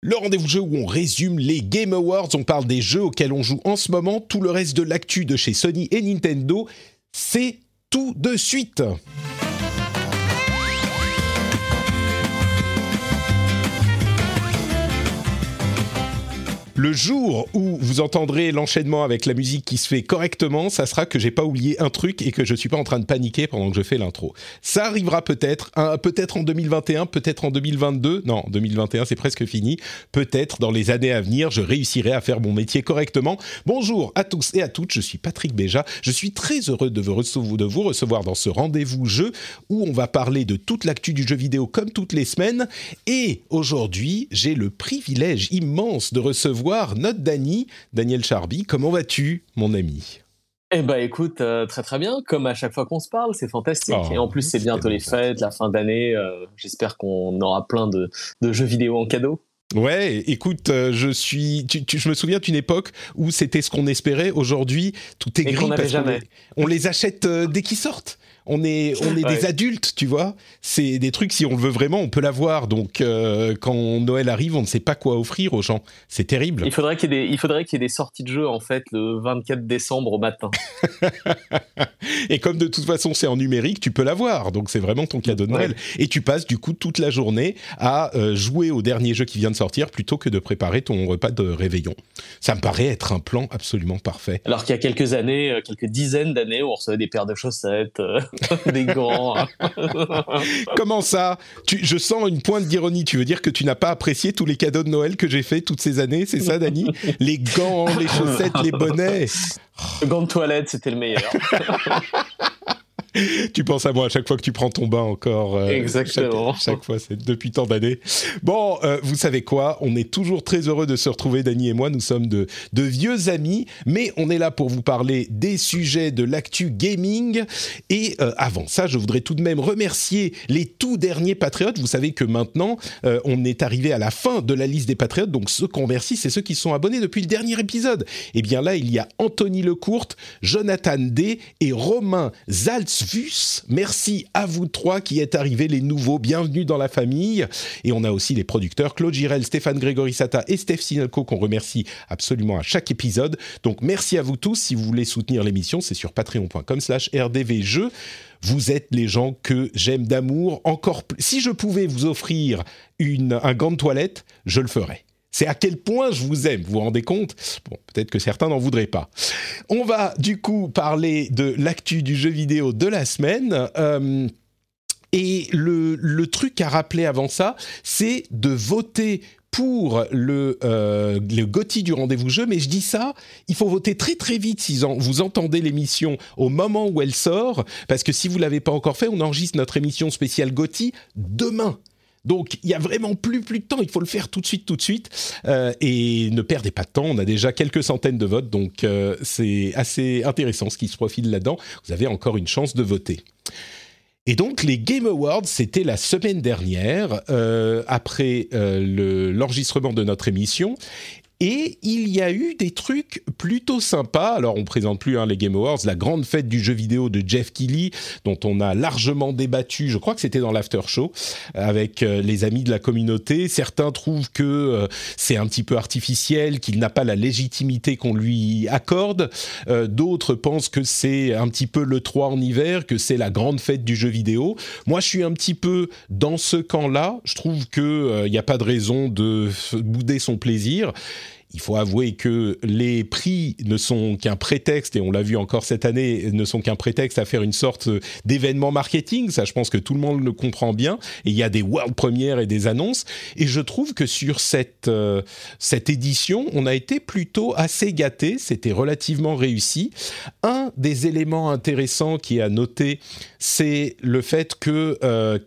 Le rendez-vous jeu où on résume les Game Awards, on parle des jeux auxquels on joue en ce moment, tout le reste de l'actu de chez Sony et Nintendo, c'est tout de suite. Le jour où vous entendrez l'enchaînement avec la musique qui se fait correctement, ça sera que j'ai pas oublié un truc et que je suis pas en train de paniquer pendant que je fais l'intro. Ça arrivera peut-être, peut-être en 2021, peut-être en 2022. Non, 2021 c'est presque fini. Peut-être dans les années à venir, je réussirai à faire mon métier correctement. Bonjour à tous et à toutes, je suis Patrick Béja. Je suis très heureux de vous recevoir dans ce rendez-vous jeu où on va parler de toute l'actu du jeu vidéo comme toutes les semaines. Et aujourd'hui, j'ai le privilège immense de recevoir notre Dany, Daniel Charby. Comment vas-tu, mon ami? Eh ben écoute, euh, très très bien, comme à chaque fois qu'on se parle, c'est fantastique. Oh, et en plus, c'est bientôt les fêtes, la fin d'année. euh, J'espère qu'on aura plein de, de jeux vidéo en cadeau. Ouais, écoute, euh, je suis, tu, tu- je me souviens d'une époque où c'était ce qu'on espérait. Aujourd'hui, tout est Et gris parce les, on les achète euh, dès qu'ils sortent. On est, on est des adultes, tu vois. C'est des trucs, si on le veut vraiment, on peut l'avoir. Donc, euh, quand Noël arrive, on ne sait pas quoi offrir aux gens. C'est terrible. Il faudrait qu'il y, ait des- il faudrait qu'il y ait des sorties de jeux en fait le 24 décembre au matin. Et comme de toute façon c'est en numérique, tu peux l'avoir. Donc c'est vraiment ton cadeau de Ouais. Noël. Et tu passes du coup toute la journée à euh, jouer au dernier jeu qui vient de sortir plutôt que de préparer ton repas de réveillon. Ça me paraît être un plan absolument parfait. Alors qu'il y a quelques années, euh, quelques dizaines d'années, on recevait des paires de chaussettes, des gants. hein. Comment ça? Tu, Je sens une pointe d'ironie. Tu veux dire que tu n'as pas apprécié tous les cadeaux de Noël que j'ai fait toutes ces années C'est ça, Dani? Les gants, les chaussettes, les bonnets? Le gant de toilette, c'était le meilleur. Tu penses à moi à chaque fois que tu prends ton bain encore. euh, Exactement. Chaque, chaque fois, c'est depuis tant d'années. Bon, euh, vous savez quoi? On est toujours très heureux de se retrouver, Dany et moi. Nous sommes de, de vieux amis, mais on est là pour vous parler des sujets de l'actu gaming. Et euh, avant ça, je voudrais tout de même remercier les tout derniers patriotes. Vous savez que maintenant, on est arrivé à la fin de la liste des patriotes. Donc, ceux qu'on remercie, c'est ceux qui sont abonnés depuis le dernier épisode. Et bien là, il y a Anthony Lecourte, Jonathan D et Romain Merci à vous trois qui êtes arrivés, les nouveaux. Bienvenue dans la famille. Et on a aussi les producteurs Claude Girel, Stéphane Grégory Sata et Steph Sinelko qu'on remercie absolument à chaque épisode. Donc merci à vous tous. Si vous voulez soutenir l'émission, c'est sur patreon.com slash rdvjeux. Vous êtes les gens que j'aime d'amour. Encore. Si je pouvais vous offrir une, un gant de toilette, je le ferais. C'est à quel point je vous aime, vous vous rendez compte? Bon, peut-être que certains n'en voudraient pas. On va du coup parler de l'actu du jeu vidéo de la semaine. Euh, et le, le truc à rappeler avant ça, c'est de voter pour le, euh, le du rendez-vous jeu, mais je dis ça, il faut voter très très vite si vous entendez l'émission au moment où elle sort, parce que si vous l'avez pas encore fait, on enregistre notre émission spéciale GOTY demain. Donc, il y a vraiment plus plus de temps. Il faut le faire tout de suite, tout de suite. Euh, et ne perdez pas de temps. On a déjà quelques centaines de votes, donc euh, c'est assez intéressant ce qui se profile là-dedans. Vous avez encore une chance de voter. Et donc, les Game Awards, c'était la semaine dernière, euh, après le- l'enregistrement de notre émission. Et il y a eu des trucs plutôt sympas. Alors, on présente plus hein, les Game Awards, la grande fête du jeu vidéo de Jeff Keighley, dont on a largement débattu. Je crois que c'était dans l'after show avec euh, les amis de la communauté. Certains trouvent que euh, c'est un petit peu artificiel, qu'il n'a pas la légitimité qu'on lui accorde. Euh, D'autres pensent que c'est un petit peu le 3 en hiver, que c'est la grande fête du jeu vidéo. Moi, je suis un petit peu dans ce camp-là. Je trouve qu'il n'y a pas de raison de bouder son plaisir. Il faut avouer que les prix ne sont qu'un prétexte, et on l'a vu encore cette année, ne sont qu'un prétexte à faire une sorte d'événement marketing. Ça, je pense que tout le monde le comprend bien. Et il y a des world premières et des annonces. Et je trouve que sur cette, euh, cette édition, on a été plutôt assez gâté. C'était relativement réussi. Un des éléments intéressants qui est à noter, c'est le fait que euh,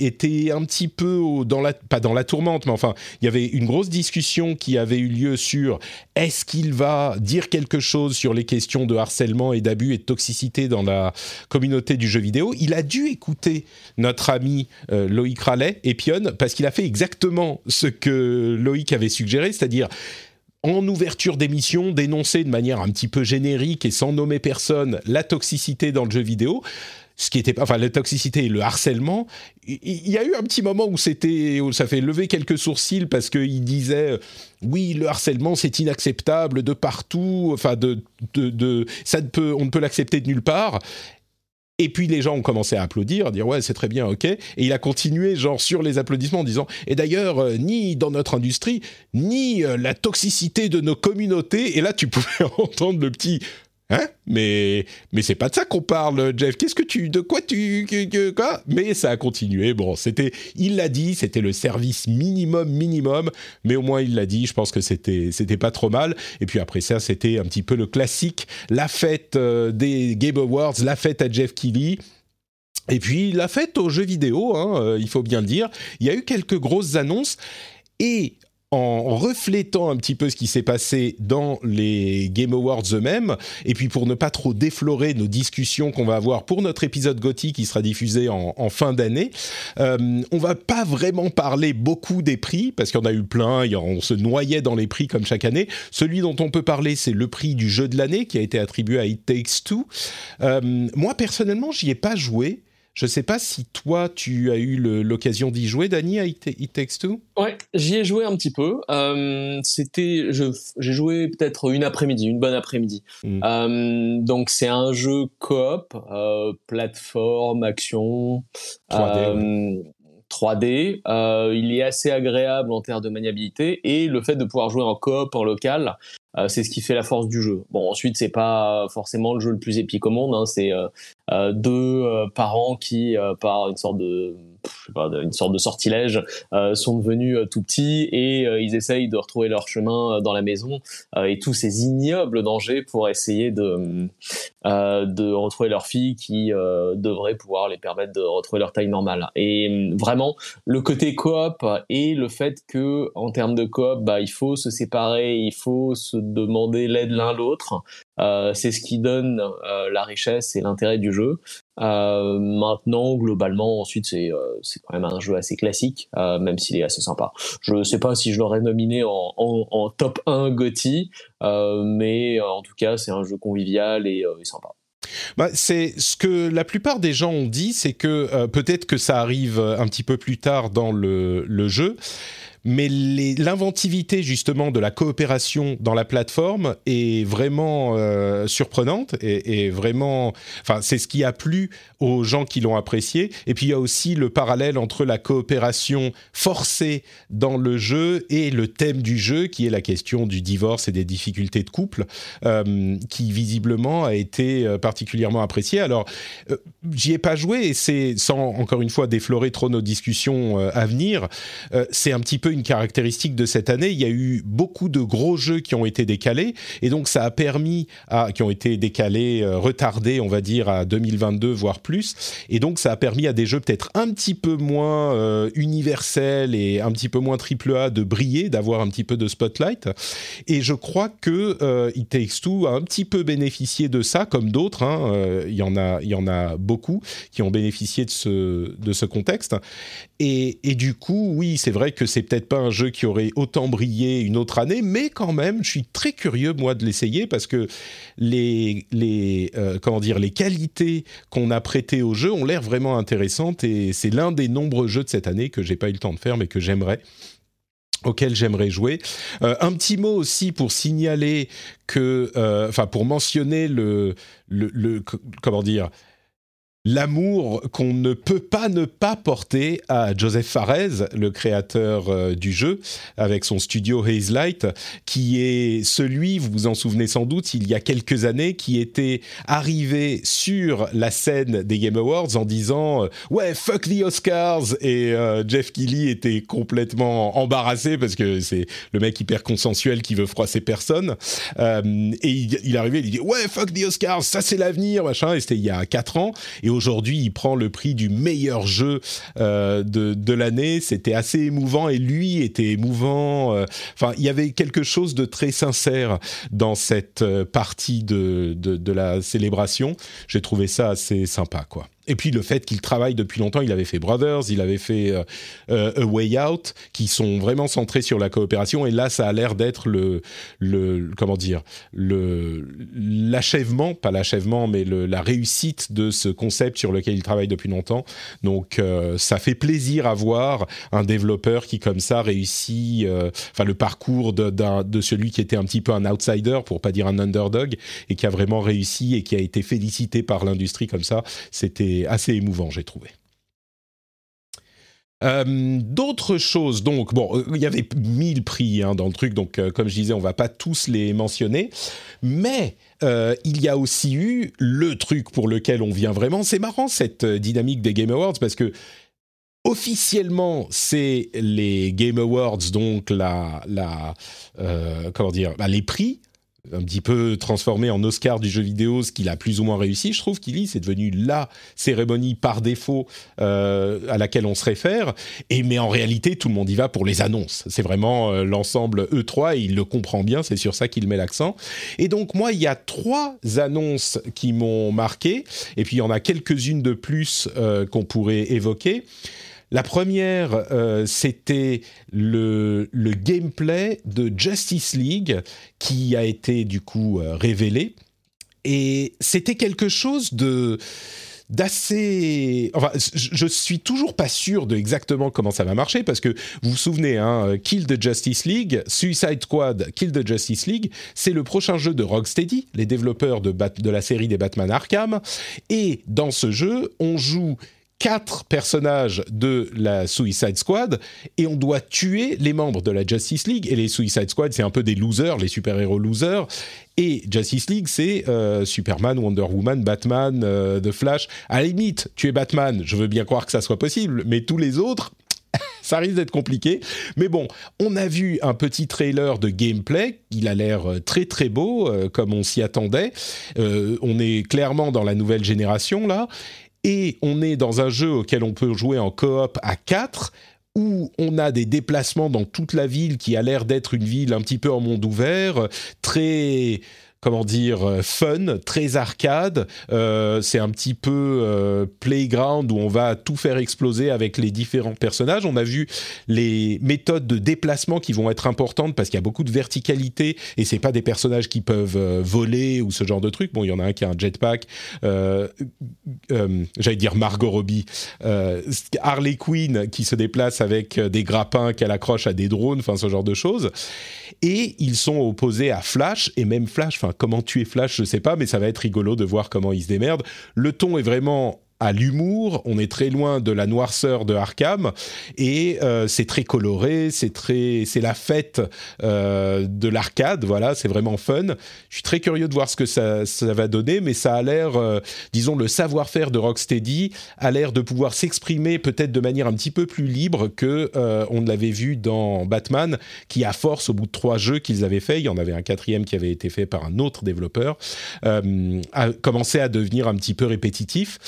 était un petit peu dans la, pas dans la tourmente, mais enfin, il y avait une grosse discussion qui avait eu lieu sur est-ce qu'il va dire quelque chose sur les questions de harcèlement et d'abus et de toxicité dans la communauté du jeu vidéo. Il a dû écouter notre ami euh, Loïc Rallet et Pion parce qu'il a fait exactement ce que Loïc avait suggéré, c'est-à-dire en ouverture d'émission, dénoncer de manière un petit peu générique et sans nommer personne la toxicité dans le jeu vidéo ce qui était enfin la toxicité et le harcèlement il y a eu un petit moment où c'était ça fait lever quelques sourcils parce qu'il disait euh, oui le harcèlement c'est inacceptable de partout enfin de, de, ça ne peut on ne peut l'accepter de nulle part et puis les gens ont commencé à applaudir, à dire ouais c'est très bien, ok. Et il a continué genre sur les applaudissements en disant et d'ailleurs euh, ni dans notre industrie ni euh, la toxicité de nos communautés. Et là tu pouvais entendre le petit Hein? Mais mais c'est pas de ça qu'on parle, Jeff. Qu'est-ce que tu de quoi tu quoi? Mais ça a continué. Bon, c'était il l'a dit, c'était le service minimum minimum, mais au moins il l'a dit. Je pense que c'était c'était pas trop mal. Et puis après ça, c'était un petit peu le classique, la fête euh, des Game Awards, la fête à Jeff Keighley. Et puis la fête aux jeux vidéo, hein, euh, il faut bien le dire. Il y a eu quelques grosses annonces. Et en reflétant un petit peu ce qui s'est passé dans les Game Awards eux-mêmes, et puis pour ne pas trop déflorer nos discussions qu'on va avoir pour notre épisode Gotti qui sera diffusé en, fin d'année, euh, on va pas vraiment parler beaucoup des prix, parce qu'il y en a eu plein, on se noyait dans les prix comme chaque année. Celui dont on peut parler, c'est le prix du jeu de l'année qui a été attribué à It Takes Two. Euh, moi, personnellement, j'y ai pas joué. Je ne sais pas si toi, tu as eu l'occasion d'y jouer, Dani, à It, Takes Two? Ouais, j'y ai joué un petit peu. Euh, c'était, j'ai joué peut-être une après-midi, une bonne après-midi. Hmm. Euh, donc c'est un jeu coop, euh, plateforme, action. 3D. 3D. il est assez agréable en termes de maniabilité et le fait de pouvoir jouer en coop, en local, c'est ce qui fait la force du jeu. Bon, ensuite, c'est pas forcément le jeu le plus épique au monde. Hein, c'est euh, deux euh, parents qui, euh, par une sorte de pas, une sorte de sortilège, euh, sont devenus tout petits et ils essayent de retrouver leur chemin dans la maison et tous ces ignobles dangers pour essayer de, de retrouver leur fille qui devrait pouvoir les permettre de retrouver leur taille normale. Et vraiment, le côté coop et le fait que en termes de coop, bah, il faut se séparer, il faut se demander l'aide l'un l'autre. Euh, c'est ce qui donne euh, la richesse et l'intérêt du jeu. Euh, maintenant, globalement, ensuite, c'est c'est quand même un jeu assez classique, même s'il est assez sympa. Je ne sais pas si je l'aurais nominé en, top 1 GOTY, mais en tout cas, c'est un jeu convivial et, sympa. Bah, c'est ce que la plupart des gens ont dit, c'est que peut-être que ça arrive un petit peu plus tard dans le jeu, mais l'inventivité justement de la coopération dans la plateforme est vraiment euh, surprenante et, vraiment, enfin c'est ce qui a plu aux gens qui l'ont apprécié. Et puis il y a aussi le parallèle entre la coopération forcée dans le jeu et le thème du jeu, qui est la question du divorce et des difficultés de couple, euh, qui visiblement a été euh, particulièrement apprécié. Alors j'y ai pas joué et c'est sans encore une fois déflorer trop nos discussions à venir, c'est un petit peu une caractéristique de cette année. Il y a eu beaucoup de gros jeux qui ont été décalés et donc ça a permis à qui ont été décalés, euh, retardés, on va dire à 2022 voire plus. Et donc ça a permis à des jeux peut-être un petit peu moins euh, universels et un petit peu moins triple A de briller, d'avoir un petit peu de spotlight. Et je crois que euh, It Takes Two a un petit peu bénéficié de ça, comme d'autres. Hein. il y en a, il y en a beaucoup qui ont bénéficié de ce de ce contexte. Et, du coup, oui, c'est vrai que c'est peut-être pas un jeu qui aurait autant brillé une autre année, mais quand même, je suis très curieux moi de l'essayer parce que les les euh, comment dire les qualités qu'on a prêtées au jeu ont l'air vraiment intéressantes et c'est l'un des nombreux jeux de cette année que j'ai pas eu le temps de faire mais que j'aimerais auquel j'aimerais jouer. Euh, un petit mot aussi pour signaler que, euh, enfin pour mentionner le, le, le comment dire, l'amour qu'on ne peut pas ne pas porter à Joseph Fares, le créateur euh, du jeu, avec son studio Haze Light, qui est celui, vous vous en souvenez sans doute, il y a quelques années, qui était arrivé sur la scène des Game Awards en disant euh, ouais fuck the Oscars. Et euh, Jeff Keighley était complètement embarrassé parce que c'est le mec hyper consensuel qui veut froisser personne. Et il, arrivé, il dit ouais fuck the Oscars, ça c'est l'avenir machin. Et c'était il y a 4 ans aujourd'hui il prend le prix du meilleur jeu euh, de, de l'année. C'était assez émouvant et lui était émouvant. Euh, enfin, il y avait quelque chose de très sincère dans cette euh, partie de, de, de la célébration. J'ai trouvé ça assez sympa, quoi. Et puis le fait qu'il travaille depuis longtemps, il avait fait Brothers, il avait fait euh, euh, A Way Out, qui sont vraiment centrés sur la coopération. Et là, ça a l'air d'être le, comment dire, l'achèvement, pas l'achèvement, mais la réussite de ce concept sur lequel il travaille depuis longtemps. Donc, euh, ça fait plaisir à voir un développeur qui comme ça réussit, enfin le parcours de, de celui qui était un petit peu un outsider, pour pas dire un underdog, et qui a vraiment réussi et qui a été félicité par l'industrie comme ça. C'était assez émouvant, j'ai trouvé. Euh, d'autres choses, donc, bon, euh, il y avait mille prix hein, dans le truc, donc euh, comme je disais, on va pas tous les mentionner, mais il y a aussi eu le truc pour lequel on vient vraiment. C'est marrant cette dynamique des Game Awards parce que officiellement, c'est les Game Awards, donc la, la comment dire, bah, les prix un petit peu transformé en Oscar du jeu vidéo, ce qu'il a plus ou moins réussi. Je trouve qu'il c'est devenu la cérémonie par défaut euh, à laquelle on se réfère. Et mais en réalité, tout le monde y va pour les annonces. C'est vraiment euh, l'ensemble E3 et il le comprend bien. C'est sur ça qu'il met l'accent. Et donc moi, il y a trois annonces qui m'ont marqué. Et puis il y en a quelques-unes de plus euh, qu'on pourrait évoquer. La première, euh, c'était le, gameplay de Justice League qui a été du coup euh, révélé. Et c'était quelque chose de d'assez. Enfin, je suis toujours pas sûr de exactement comment ça va marcher parce que vous vous souvenez, hein, Kill the Justice League, Suicide Squad, Kill the Justice League, c'est le prochain jeu de Rocksteady, les développeurs de la série des Batman Arkham. Et dans ce jeu, on joue quatre personnages de la Suicide Squad et on doit tuer les membres de la Justice League. Et les Suicide Squad, c'est un peu des losers, les super-héros losers. Et Justice League, c'est euh, Superman, Wonder Woman, Batman, euh, The Flash. À la limite, tu es Batman, je veux bien croire que ça soit possible, mais tous les autres, ça risque d'être compliqué. Mais bon, on a vu un petit trailer de gameplay. Il a l'air euh, très très beau, comme on s'y attendait. on est clairement dans la nouvelle génération là et on est dans un jeu auquel on peut jouer en coop à 4 où on a des déplacements dans toute la ville qui a l'air d'être une ville un petit peu en monde ouvert, très comment dire, euh, fun, très arcade. Euh, c'est un petit peu euh, playground où on va tout faire exploser avec les différents personnages. On a vu les méthodes de déplacement qui vont être importantes parce qu'il y a beaucoup de verticalité et c'est pas des personnages qui peuvent voler ou ce genre de trucs. Bon, il y en a un qui a un jetpack. J'allais dire Margot Robbie, Harley Quinn qui se déplace avec des grappins qu'elle accroche à des drones, enfin ce genre de choses. Et ils sont opposés à Flash et même Flash. Enfin, comment tuer Flash, je sais pas, mais ça va être rigolo de voir comment il se démerde. Le ton est vraiment à l'humour, on est très loin de la noirceur de Arkham et euh, c'est très coloré, c'est très, c'est la fête euh, de l'arcade, voilà, c'est vraiment fun. Je suis très curieux de voir ce que ça, ça va donner, mais ça a l'air, euh, disons, le savoir-faire de Rocksteady a l'air de pouvoir s'exprimer peut-être de manière un petit peu plus libre que on l'avait vu dans Batman, qui à force au bout de trois jeux qu'ils avaient fait, il y en avait un quatrième qui avait été fait par un autre développeur, a commencé à devenir un petit peu répétitif.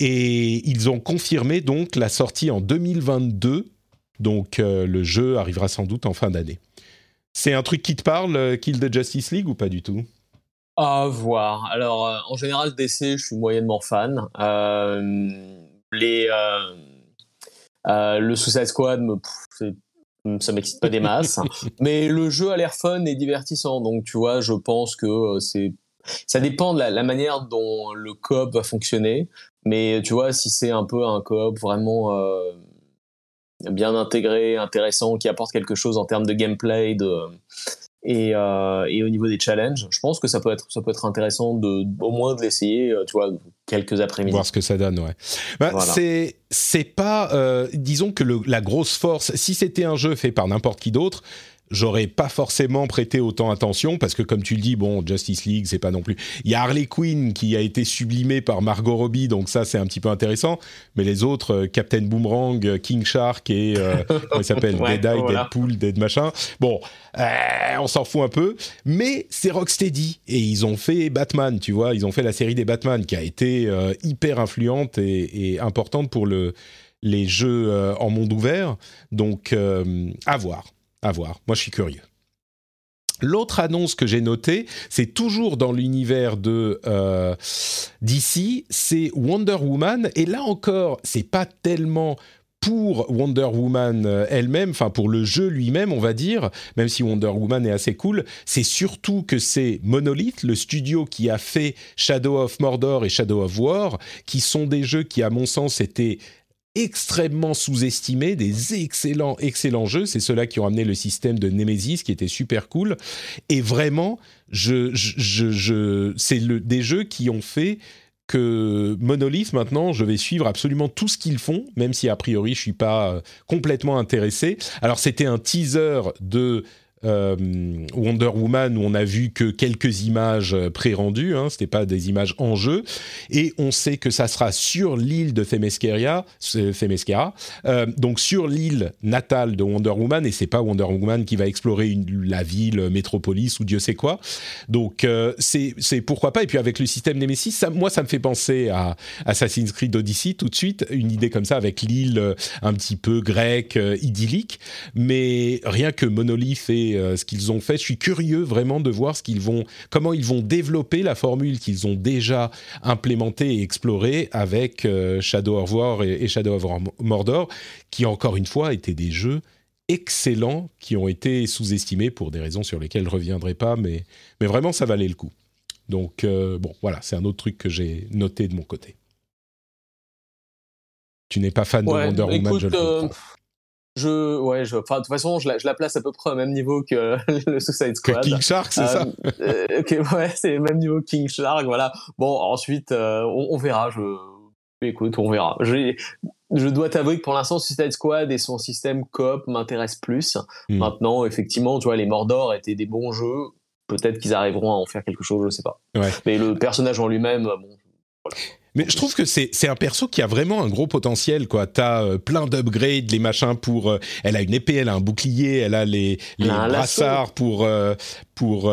Et ils ont confirmé donc la sortie en 2022. Donc euh, le jeu arrivera sans doute en fin d'année. C'est un truc qui te parle, euh, Kill the Justice League ou pas du tout? À voir. Alors euh, en général DC, je suis moyennement fan. les le Suicide Squad me ça m'excite pas des masses, mais le jeu a l'air fun et divertissant. Donc tu vois, je pense que c'est ça dépend de la, manière dont le coop va fonctionner. Mais tu vois, si c'est un peu un coop vraiment euh, bien intégré, intéressant, qui apporte quelque chose en termes de gameplay, de, Et, euh, et, au niveau des challenges, je pense que ça peut être, ça peut être intéressant de, au moins de l'essayer, euh, tu vois, quelques après-midi. Voir ce que ça donne, ouais. Bah, C'est, c'est pas, euh, disons que le, la grosse force, si c'était un jeu fait par n'importe qui d'autre, j'aurais pas forcément prêté autant attention parce que comme tu le dis bon Justice League c'est pas non plus. Il y a Harley Quinn qui a été sublimée par Margot Robbie donc ça c'est un petit peu intéressant. Mais les autres euh, Captain Boomerang euh, King Shark et euh, comment il s'appelle? Ouais, Dead Eye Deadpool Dead machin. Bon on s'en fout un peu. Mais c'est Rocksteady. Et ils ont fait Batman tu vois. Ils ont fait la série des Batman qui a été hyper influente et, et, importante pour le les jeux en monde ouvert. Donc à voir à voir. Moi, je suis curieux. L'autre annonce que j'ai notée, c'est toujours dans l'univers de euh, DC, c'est Wonder Woman. Et là encore, c'est pas tellement pour Wonder Woman euh, elle-même, enfin pour le jeu lui-même, on va dire, même si Wonder Woman est assez cool, c'est surtout que c'est Monolith, le studio qui a fait Shadow of Mordor et Shadow of War, qui sont des jeux qui, à mon sens, étaient extrêmement sous-estimés, des excellents, excellents jeux. C'est ceux-là qui ont amené le système de Nemesis, qui était super cool. Et vraiment, je, je, je, c'est le, des jeux qui ont fait que Monolith, maintenant, je vais suivre absolument tout ce qu'ils font, même si a priori je suis pas euh, complètement intéressé. Alors c'était un teaser de euh, Wonder Woman où on a vu que quelques images pré-rendues, hein, c'était pas des images en jeu, et on sait que ça sera sur l'île de Themyscira, Themyscira euh, donc sur l'île natale de Wonder Woman, et c'est pas Wonder Woman qui va explorer la ville, métropolis ou Dieu sait quoi. Donc euh, c'est pourquoi pas. Et puis avec le système Nemesis, ça, moi ça me fait penser à Assassin's Creed Odyssey tout de suite, une idée comme ça avec l'île euh, un petit peu grecque, euh, idyllique, mais rien que Monolith et euh, ce qu'ils ont fait. Je suis curieux vraiment de voir ce qu'ils vont, comment ils vont développer la formule qu'ils ont déjà implémentée et explorée avec euh, Shadow of War et, Shadow of Mordor, qui encore une fois étaient des jeux excellents qui ont été sous-estimés pour des raisons sur lesquelles je ne reviendrai pas, mais, mais vraiment ça valait le coup. Donc euh, bon, voilà, c'est un autre truc que j'ai noté de mon côté. Tu n'es pas fan de Wonder Woman, je le comprends. Je, ouais, je, enfin, de toute façon, je la, je la, place à peu près au même niveau que le Suicide Squad. Que King Shark, c'est ça? Euh, Ouais, c'est le même niveau que King Shark, voilà. Bon, ensuite, euh, on, on, verra. Je, écoute, on verra. Je, je dois t'avouer que pour l'instant, Suicide Squad et son système coop m'intéressent plus. Hmm. Maintenant, effectivement, tu vois, les Mordor étaient des bons jeux. Peut-être qu'ils arriveront à en faire quelque chose, je sais pas. Ouais. Mais le personnage en lui-même, bon, voilà. Mais je trouve que c'est un perso qui a vraiment un gros potentiel, quoi. T'as euh, plein d'upgrades, les machins pour. Euh, elle a une épée, elle a un bouclier, elle a les, les brassards pour euh, pour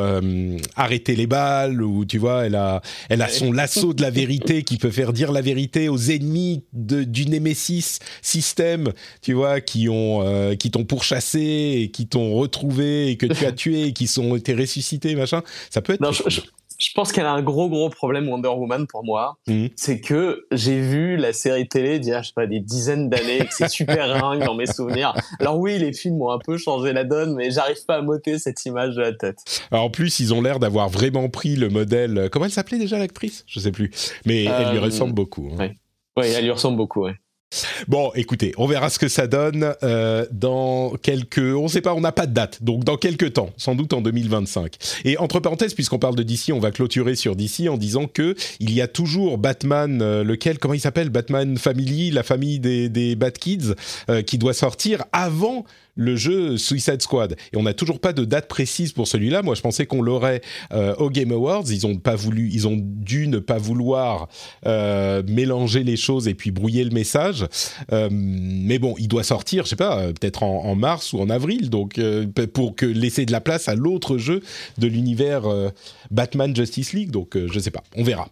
arrêter les balles, ou tu vois, elle a elle a son lasso de la vérité qui peut faire dire la vérité aux ennemis de, du Nemesis système, tu vois, qui ont qui t'ont pourchassé et qui t'ont retrouvé et que tu as tué et qui sont été ressuscités, machin. Ça peut être. Non, je, je, je pense qu'elle a un gros gros problème Wonder Woman pour moi, mmh. c'est que j'ai vu la série télé d'il y a je sais pas des dizaines d'années, que c'est super ringue dans mes souvenirs. Alors oui, les films ont un peu changé la donne, mais j'arrive pas à m'ôter cette image de la tête. Alors en plus, ils ont l'air d'avoir vraiment pris le modèle. Comment elle s'appelait déjà l'actrice? Je sais plus, mais euh, elle lui ressemble beaucoup. Hein. Oui, ouais, elle lui ressemble beaucoup. Ouais. Bon, écoutez, on verra ce que ça donne euh, dans quelques... On ne sait pas, on n'a pas de date, donc dans quelques temps, sans doute en 2025. Et entre parenthèses, puisqu'on parle de DC, on va clôturer sur DC en disant que il y a toujours Batman, euh, lequel, comment il s'appelle? Batman Family, la famille des, des Kids, euh, qui doit sortir avant le jeu Suicide Squad. Et on n'a toujours pas de date précise pour celui-là. Moi, je pensais qu'on l'aurait euh, au Game Awards. Ils ont pas voulu, ils ont dû ne pas vouloir euh, mélanger les choses et puis brouiller le message. Euh, mais bon, il doit sortir, je sais pas, euh, peut-être en, en, mars ou en avril, donc euh, pour que laisser de la place à l'autre jeu de l'univers Batman Justice League. Donc, je sais pas, on verra.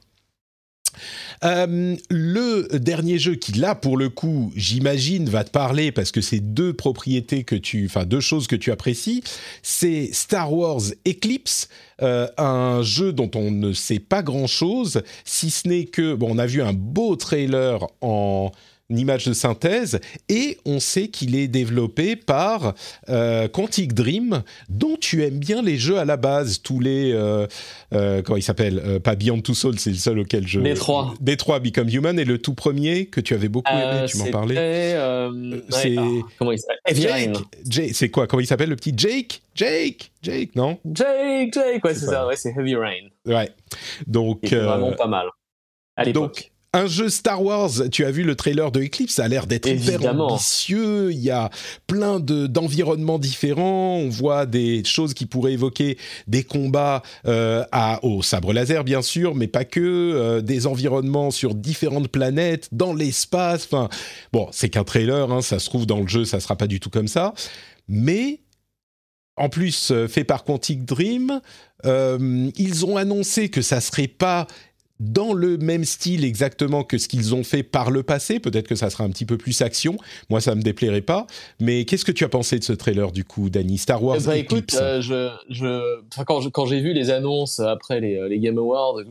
Euh, le dernier jeu qui là pour le coup j'imagine va te parler parce que c'est deux propriétés que tu, enfin deux choses que tu apprécies, c'est Star Wars Eclipse, euh, un jeu dont on ne sait pas grand chose si ce n'est que bon on a vu un beau trailer en image de synthèse, et on sait qu'il est développé par euh, Quantic Dream, dont tu aimes bien les jeux à la base, tous les... Euh, euh, comment il s'appelle Pas Beyond Two Souls, c'est le seul auquel je... Détroit. Détroit, Become Human, et le tout premier que tu avais beaucoup aimé, tu m'en parlais. c'est... comment il s'appelle? C'est quoi Comment il s'appelle le petit Jake? Jake Jake, non? Jake, Jake, ouais, c'est ça, ouais, c'est Heavy Rain. Ouais. Donc... Vraiment pas mal. À l'époque un jeu Star Wars, tu as vu le trailer de Eclipse, ça a l'air d'être hyper ambitieux, il y a plein d'environnements différents, on voit des choses qui pourraient évoquer des combats euh, à, au sabre laser bien sûr, mais pas que, euh, des environnements sur différentes planètes, dans l'espace, enfin bon, c'est qu'un trailer, hein, ça se trouve dans le jeu, ça sera pas du tout comme ça, mais en plus euh, fait par Quantic Dream, ils ont annoncé que ça serait pas dans le même style exactement que ce qu'ils ont fait par le passé. Peut-être que ça sera un petit peu plus action. Moi, ça me déplairait pas. Mais qu'est-ce que tu as pensé de ce trailer du coup, Danny? Star Wars bah, écoute, euh, je, je... quand j'ai vu les annonces après les, les Game Awards,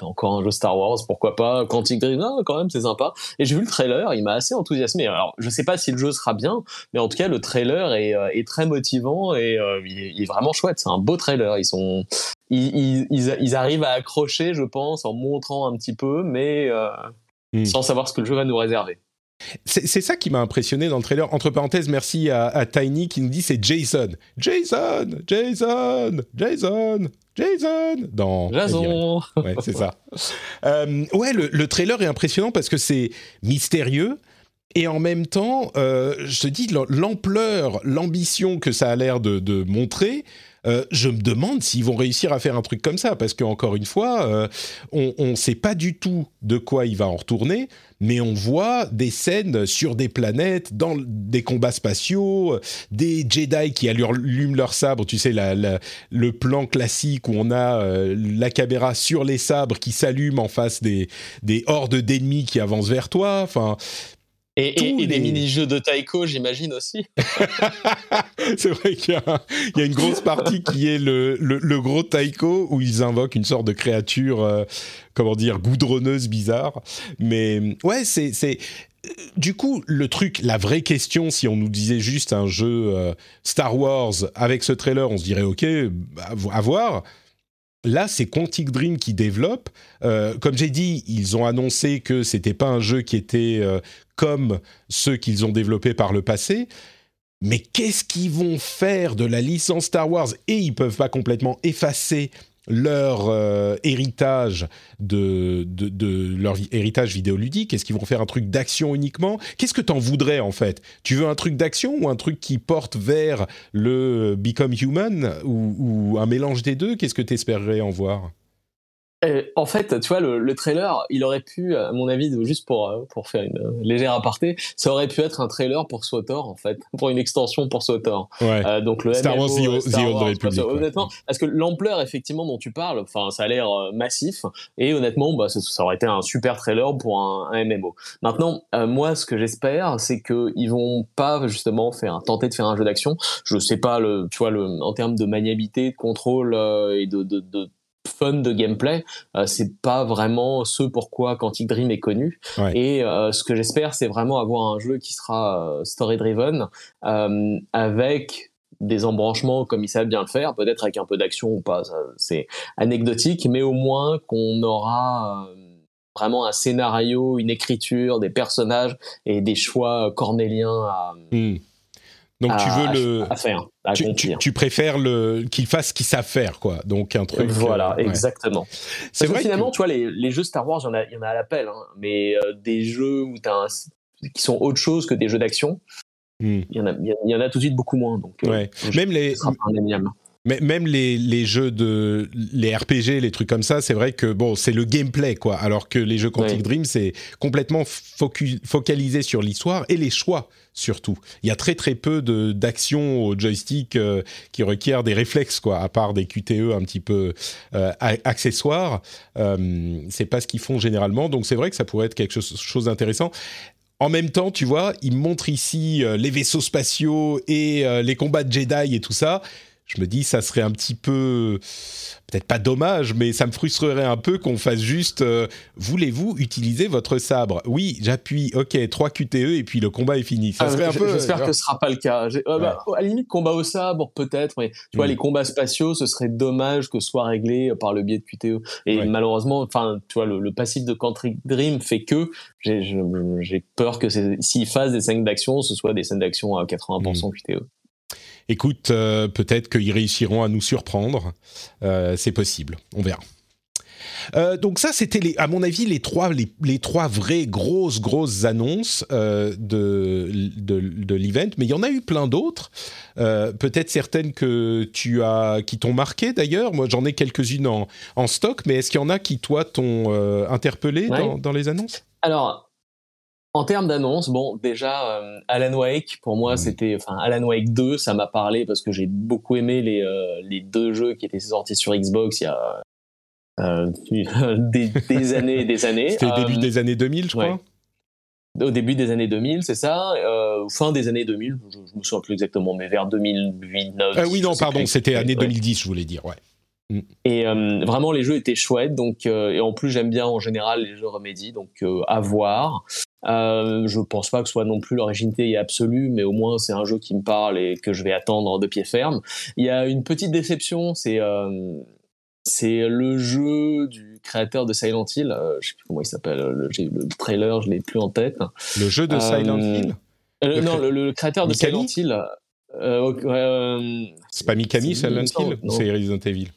encore un jeu Star Wars, pourquoi pas Quantic Dream, ah, quand même, c'est sympa. Et j'ai vu le trailer, il m'a assez enthousiasmé. Alors, je sais pas si le jeu sera bien, mais en tout cas, le trailer est, euh, est très motivant et euh, il, est, vraiment chouette. C'est un beau trailer. Ils sont, ils, ils, ils, arrivent à accrocher, je pense, en montrant un petit peu, mais euh, hmm. sans savoir ce que le jeu va nous réserver. C'est ça qui m'a impressionné dans le trailer. Entre parenthèses, merci à, Tiny qui nous dit c'est Jason. Jason, Jason, Jason, Jason dans Jason. Ouais, c'est ça. Euh, ouais, le, trailer est impressionnant parce que c'est mystérieux. Et en même temps, euh, je te dis, l'ampleur, l'ambition que ça a l'air de, montrer, euh, je me demande s'ils vont réussir à faire un truc comme ça, parce qu'encore une fois, euh, on ne sait pas du tout de quoi il va en retourner, mais on voit des scènes sur des planètes, dans des combats spatiaux, des Jedi qui allument leur sabre, tu sais, le plan classique où on a euh, la caméra sur les sabres qui s'allument en face des, des hordes d'ennemis qui avancent vers toi. Enfin, et, des mini-jeux de taiko, j'imagine aussi. c'est vrai qu'il y, a une grosse partie qui est le, gros taiko où ils invoquent une sorte de créature, euh, comment dire, goudronneuse bizarre. Mais ouais, c'est. Du coup, le truc, la vraie question, si on nous disait juste un jeu euh, Star Wars avec ce trailer, on se dirait ok, à voir. Là, c'est Quantic Dream qui développe. Euh, comme j'ai dit, ils ont annoncé que c'était pas un jeu qui était comme ceux qu'ils ont développés par le passé. Mais qu'est-ce qu'ils vont faire de la licence Star Wars? Et ils peuvent pas complètement effacer leur euh, héritage de, leur héritage vidéoludique? Est-ce qu'ils vont faire un truc d'action uniquement? Qu'est-ce que tu en voudrais en fait? Tu veux un truc d'action ou un truc qui porte vers le Become Human ou, ou un mélange des deux? Qu'est-ce que tu espérerais en voir? Euh, en fait, tu vois, le, trailer, il aurait pu, à mon avis, juste pour euh, pour faire une euh, légère aparté, ça aurait pu être un trailer pour SWTOR, en fait, pour une extension pour SWTOR. Ouais. donc le Star Wars, The, honnêtement, parce que l'ampleur effectivement dont tu parles, enfin, ça a l'air massif, et honnêtement, bah, ça, aurait été un super trailer pour un, un MMO. Maintenant, moi, ce que j'espère, c'est que ils vont pas justement faire tenter de faire un jeu d'action. Je sais pas le, tu vois, le, en termes de maniabilité, de contrôle et de, de, de fun de gameplay, euh, c'est pas vraiment ce pourquoi Quantic Dream est connu. Et euh, ce que j'espère, c'est vraiment avoir un jeu qui sera euh, story driven avec des embranchements comme ils savent bien le faire, peut-être avec un peu d'action ou pas, c'est anecdotique, mais au moins qu'on aura vraiment un scénario, une écriture, des personnages et des choix cornéliens à, hmm. Donc tu veux le à faire, tu, préfères le qu'ils fassent ce qu'ils savent faire quoi. Donc un truc. Voilà, euh, exactement. C'est vrai finalement, tu vois, les, les, jeux Star Wars, il y en a, y en a à l'appel, hein, mais euh, des jeux où as qui sont autre chose que des jeux d'action, hmm. il y en a, il y en a tout de suite beaucoup moins. Donc euh, même les mais même les, les, jeux de les RPG, les trucs comme ça, c'est vrai que bon, c'est le gameplay quoi. Alors que les jeux Quantic Dream, c'est complètement focalisé sur l'histoire et les choix surtout. Il y a très très peu de d'action au joystick euh, qui requièrent des réflexes quoi, à part des QTE un petit peu euh, accessoires. Euh, c'est pas ce qu'ils font généralement, donc c'est vrai que ça pourrait être quelque chose d'intéressant. En même temps, tu vois, ils montrent ici euh, les vaisseaux spatiaux et les combats de Jedi et tout ça je me dis ça serait un petit peu peut-être pas dommage, mais ça me frustrerait un peu qu'on fasse juste euh, voulez-vous utiliser votre sabre? Oui, j'appuie, ok, 3 QTE et puis le combat est fini. Ça ah, serait un peu. J'espère que ce sera pas le cas. Euh, bah, à la limite, combat au sabre, peut-être, mais tu vois, mm. les combats spatiaux, ce serait dommage que ce soit réglé par le biais de QTE. Et malheureusement, enfin, tu vois, le, passif de Country Dream fait que j'ai peur que s'ils fassent des scènes d'action, ce soit des scènes d'action à 80% QTE écoute, euh, peut-être qu'ils réussiront à nous surprendre. Euh, c'est possible, on verra. Euh, donc ça, c'était, à mon avis, les trois, les, trois vraies grosses, grosses annonces de, de, l'event. Mais il y en a eu plein d'autres. peut-être certaines que tu as, qui t'ont marqué d'ailleurs. Moi, j'en ai quelques-unes en, stock. Mais est-ce qu'il y en a qui, toi, t'ont interpellé dans, dans, les annonces? Alors, en termes d'annonce, bon, déjà, euh, Alan Wake, pour moi, mmh. c'était, enfin, Alan Wake 2, ça m'a parlé parce que j'ai beaucoup aimé les, euh, les deux jeux qui étaient sortis sur Xbox il y a euh, des, années et des années. C'était au début des années 2000, je crois. Au début des années 2000, c'est ça. fin des années 2000, je, ne me souviens plus exactement, mais vers 2008, 2009. oui, non, pardon, c'était année 2010, je voulais dire, ouais. Mm. Et euh, vraiment, les jeux étaient chouettes. Donc, euh, et en plus, j'aime bien en général les jeux Remedy, donc euh, à voir. Je pense pas que ce soit non plus l'originalité absolue, mais au moins c'est un jeu qui me parle et que je vais attendre de pied ferme. Il y a une petite déception, c'est c'est le jeu du créateur de Silent Hill. je sais plus comment il s'appelle. Le, le, trailer, je l'ai plus en tête. Le jeu de Silent Hill? non, le, créateur de Silent Hill. c'est pas Mikami Silent Hill, c'est Resident Evil.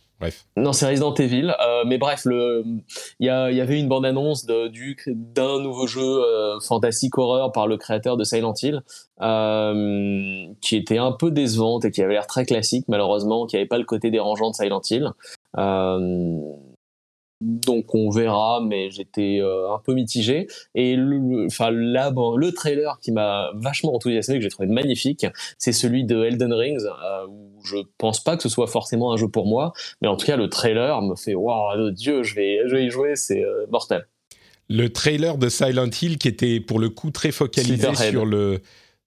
Non, c'est Resident Evil. Euh, mais bref, il y, y, avait une bande-annonce d'un nouveau jeu euh, fantastique horreur par le créateur de Silent Hill, euh, qui était un peu décevante et qui avait l'air très classique, malheureusement, qui n'avait pas le côté dérangeant de Silent Hill. Donc on verra, mais j'étais euh, un peu mitigé. Et le, enfin là, le trailer qui m'a vachement enthousiasmé, que j'ai trouvé magnifique, c'est celui de Elden Rings. Euh, où je pense pas que ce soit forcément un jeu pour moi, mais en tout cas le trailer me fait waouh, Dieu, je vais, je vais y jouer, c'est euh, mortel. Le trailer de Silent Hill qui était pour le coup très focalisé sur le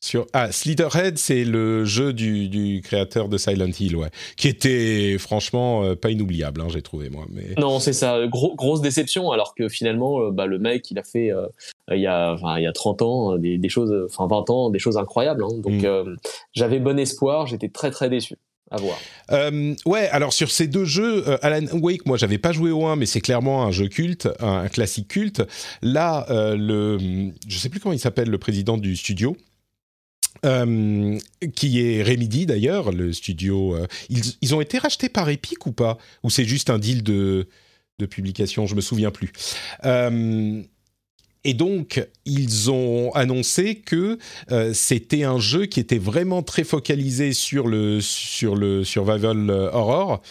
sur ah Slitherhead c'est le jeu du, créateur de Silent Hill ouais qui était franchement euh, pas inoubliable hein, j'ai trouvé moi mais non c'est ça grosse déception alors que finalement euh, bah, le mec il a fait euh, il y a il y a 30 ans des, choses enfin 20 ans des choses incroyables hein. donc mm. j'avais bon espoir j'étais très très déçu à voir. ouais, alors sur ces deux jeux, Alan Wake, moi j'avais pas joué au 1, mais c'est clairement un jeu culte, un, classique culte. Là, le, je sais plus comment il s'appelle, le président du studio, euh, qui est Remedy d'ailleurs, le studio. Euh, ils, ont été rachetés par Epic ou pas? Ou c'est juste un deal de, de publication? Je me souviens plus. Euh, et donc, ils ont annoncé que c'était un jeu qui était vraiment très focalisé sur le, sur le survival horror.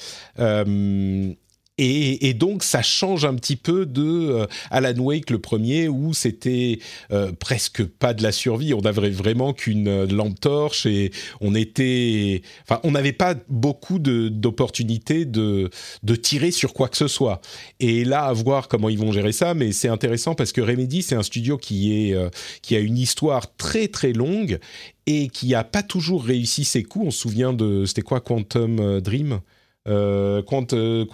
Et, donc ça change un petit peu de euh, Alan Wake le premier où c'était euh, presque pas de la survie, on n'avait vraiment qu'une euh, lampe torche et on était, enfin on n'avait pas beaucoup d'opportunités de, de, tirer sur quoi que ce soit. Et là à voir comment ils vont gérer ça, mais c'est intéressant parce que Remedy c'est un studio qui est qui a une histoire très très longue et qui a pas toujours réussi ses coups. On se souvient de c'était quoi Quantum Dream? Euh, euh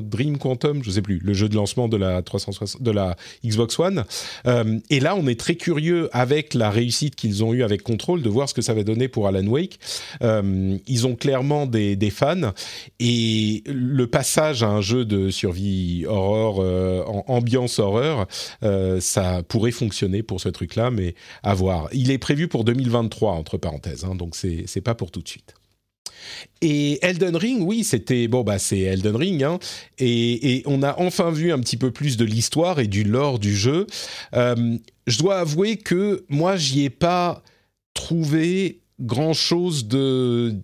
Dream Quantum, je sais plus, le jeu de lancement de la 360, de la Xbox One. Euh, et là, on est très curieux avec la réussite qu'ils ont eue avec Control de voir ce que ça va donner pour Alan Wake. Euh, ils ont clairement des, fans et le passage à un jeu de survie horreur, ambiance horreur, ça pourrait fonctionner pour ce truc-là, mais à voir. Il est prévu pour 2023 entre parenthèses, hein, donc c'est pas pour tout de suite. Et Elden Ring, oui, c'était bon, bah c'est Elden Ring, hein, et, on a enfin vu un petit peu plus de l'histoire et du lore du jeu. Euh, je dois avouer que moi, j'y ai pas trouvé grand chose de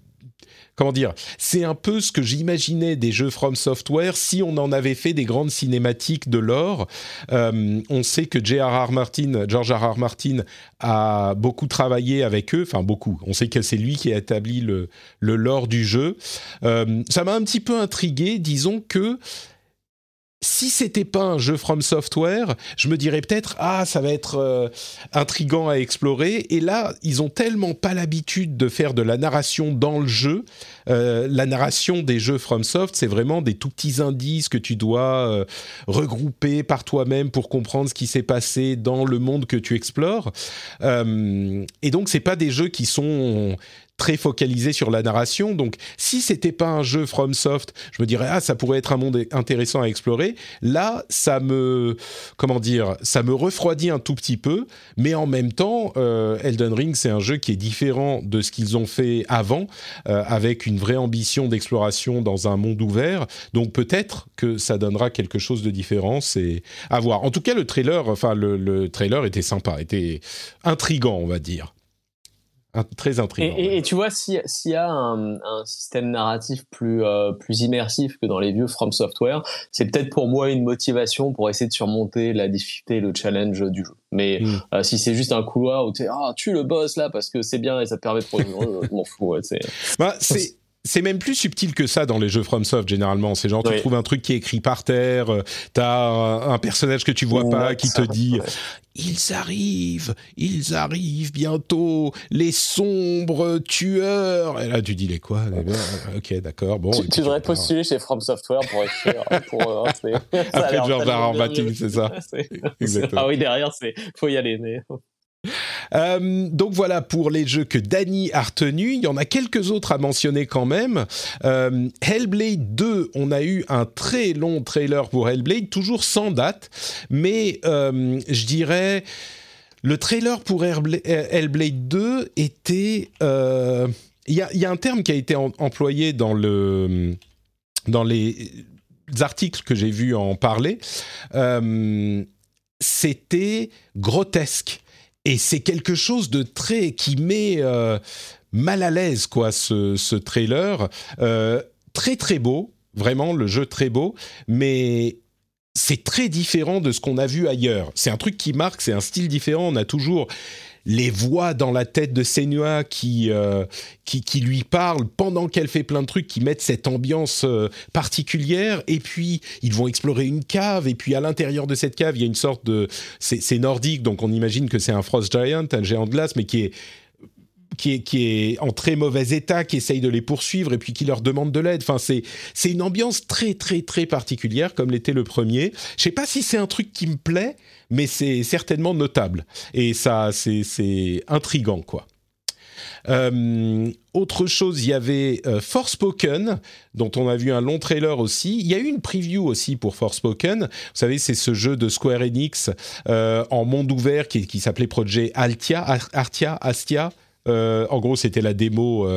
comment dire, c'est un peu ce que j'imaginais des jeux From Software si on en avait fait des grandes cinématiques de lore. Euh, on sait que J.R.R. Martin, George R.R. Martin a beaucoup travaillé avec eux, enfin beaucoup. On sait que c'est lui qui a établi le, le lore du jeu. Euh, ça m'a un petit peu intrigué, disons que si c'était pas un jeu From Software, je me dirais peut-être ah ça va être euh, intrigant à explorer. Et là, ils ont tellement pas l'habitude de faire de la narration dans le jeu. Euh, la narration des jeux FromSoft, c'est vraiment des tout petits indices que tu dois euh, regrouper par toi-même pour comprendre ce qui s'est passé dans le monde que tu explores. et donc, c'est pas des jeux qui sont très focalisé sur la narration. Donc, si c'était pas un jeu FromSoft, je me dirais ah ça pourrait être un monde intéressant à explorer. Là, ça me comment dire, ça me refroidit un tout petit peu, mais en même temps, euh, Elden Ring c'est un jeu qui est différent de ce qu'ils ont fait avant, euh, avec une vraie ambition d'exploration dans un monde ouvert. Donc peut-être que ça donnera quelque chose de différent. C'est à voir. En tout cas, le trailer, enfin le, le trailer était sympa, était intrigant, on va dire très intriguant. Et, tu vois, s'il y a un, système narratif plus, euh, plus immersif que dans les vieux From Software, c'est peut-être pour moi une motivation pour essayer de surmonter la difficulté, le challenge du jeu. Mais hmm. euh, si c'est juste un couloir où tu es, ah, tu le boss là parce que c'est bien et ça te permet de progresser, je m'en fous. c'est bah, c'est même plus subtil que ça dans les jeux FromSoft généralement. C'est genre tu trouves un truc qui est écrit par terre, euh, t'as un, un, personnage que tu vois pas qui te dit ils arrivent, ils arrivent bientôt, les sombres tueurs. Et là, tu dis les quoi? Ok, d'accord. Bon. Tu, devrais postuler chez From Software pour écrire. pour, euh, Après George R. c'est ça. Ah oui, derrière, c'est faut y aller. Mais... Euh, donc voilà pour les jeux que Danny a retenus. Il y en a quelques autres à mentionner quand même. Euh, Hellblade 2, on a eu un très long trailer pour Hellblade, toujours sans date, mais euh, je dirais le trailer pour Hellblade 2 était... Il y, a un terme qui a été employé dans, le, dans les articles que j'ai vus en parler. C'était grotesque et c'est quelque chose de très qui met euh, mal à l'aise quoi ce, ce trailer. Euh, très très beau vraiment le jeu très beau mais c'est très différent de ce qu'on a vu ailleurs. C'est un truc qui marque c'est un style différent. On a toujours les voix dans la tête de Senua qui, euh, qui, qui, lui parlent pendant qu'elle fait plein de trucs qui mettent cette ambiance euh, particulière. Et puis, ils vont explorer une cave. Et puis, à l'intérieur de cette cave, il y a une sorte de... C'est nordique, donc on imagine que c'est un Frost Giant, un géant de glace, mais qui est qui est, en très mauvais état, qui essaye de les poursuivre et puis qui leur demande de l'aide. Enfin, c'est, c'est une ambiance très, très, très particulière, comme l'était le premier. Je sais pas si c'est un truc qui me plaît, mais c'est certainement notable. Et ça, c'est intrigant, quoi. Euh, autre chose, il y avait euh, Forspoken, dont on a vu un long trailer aussi. Il y a eu une preview aussi pour Forspoken. Vous savez, c'est ce jeu de Square Enix euh, en monde ouvert qui, qui s'appelait Projet Altia, Artia, Astia. En gros, c'était la démo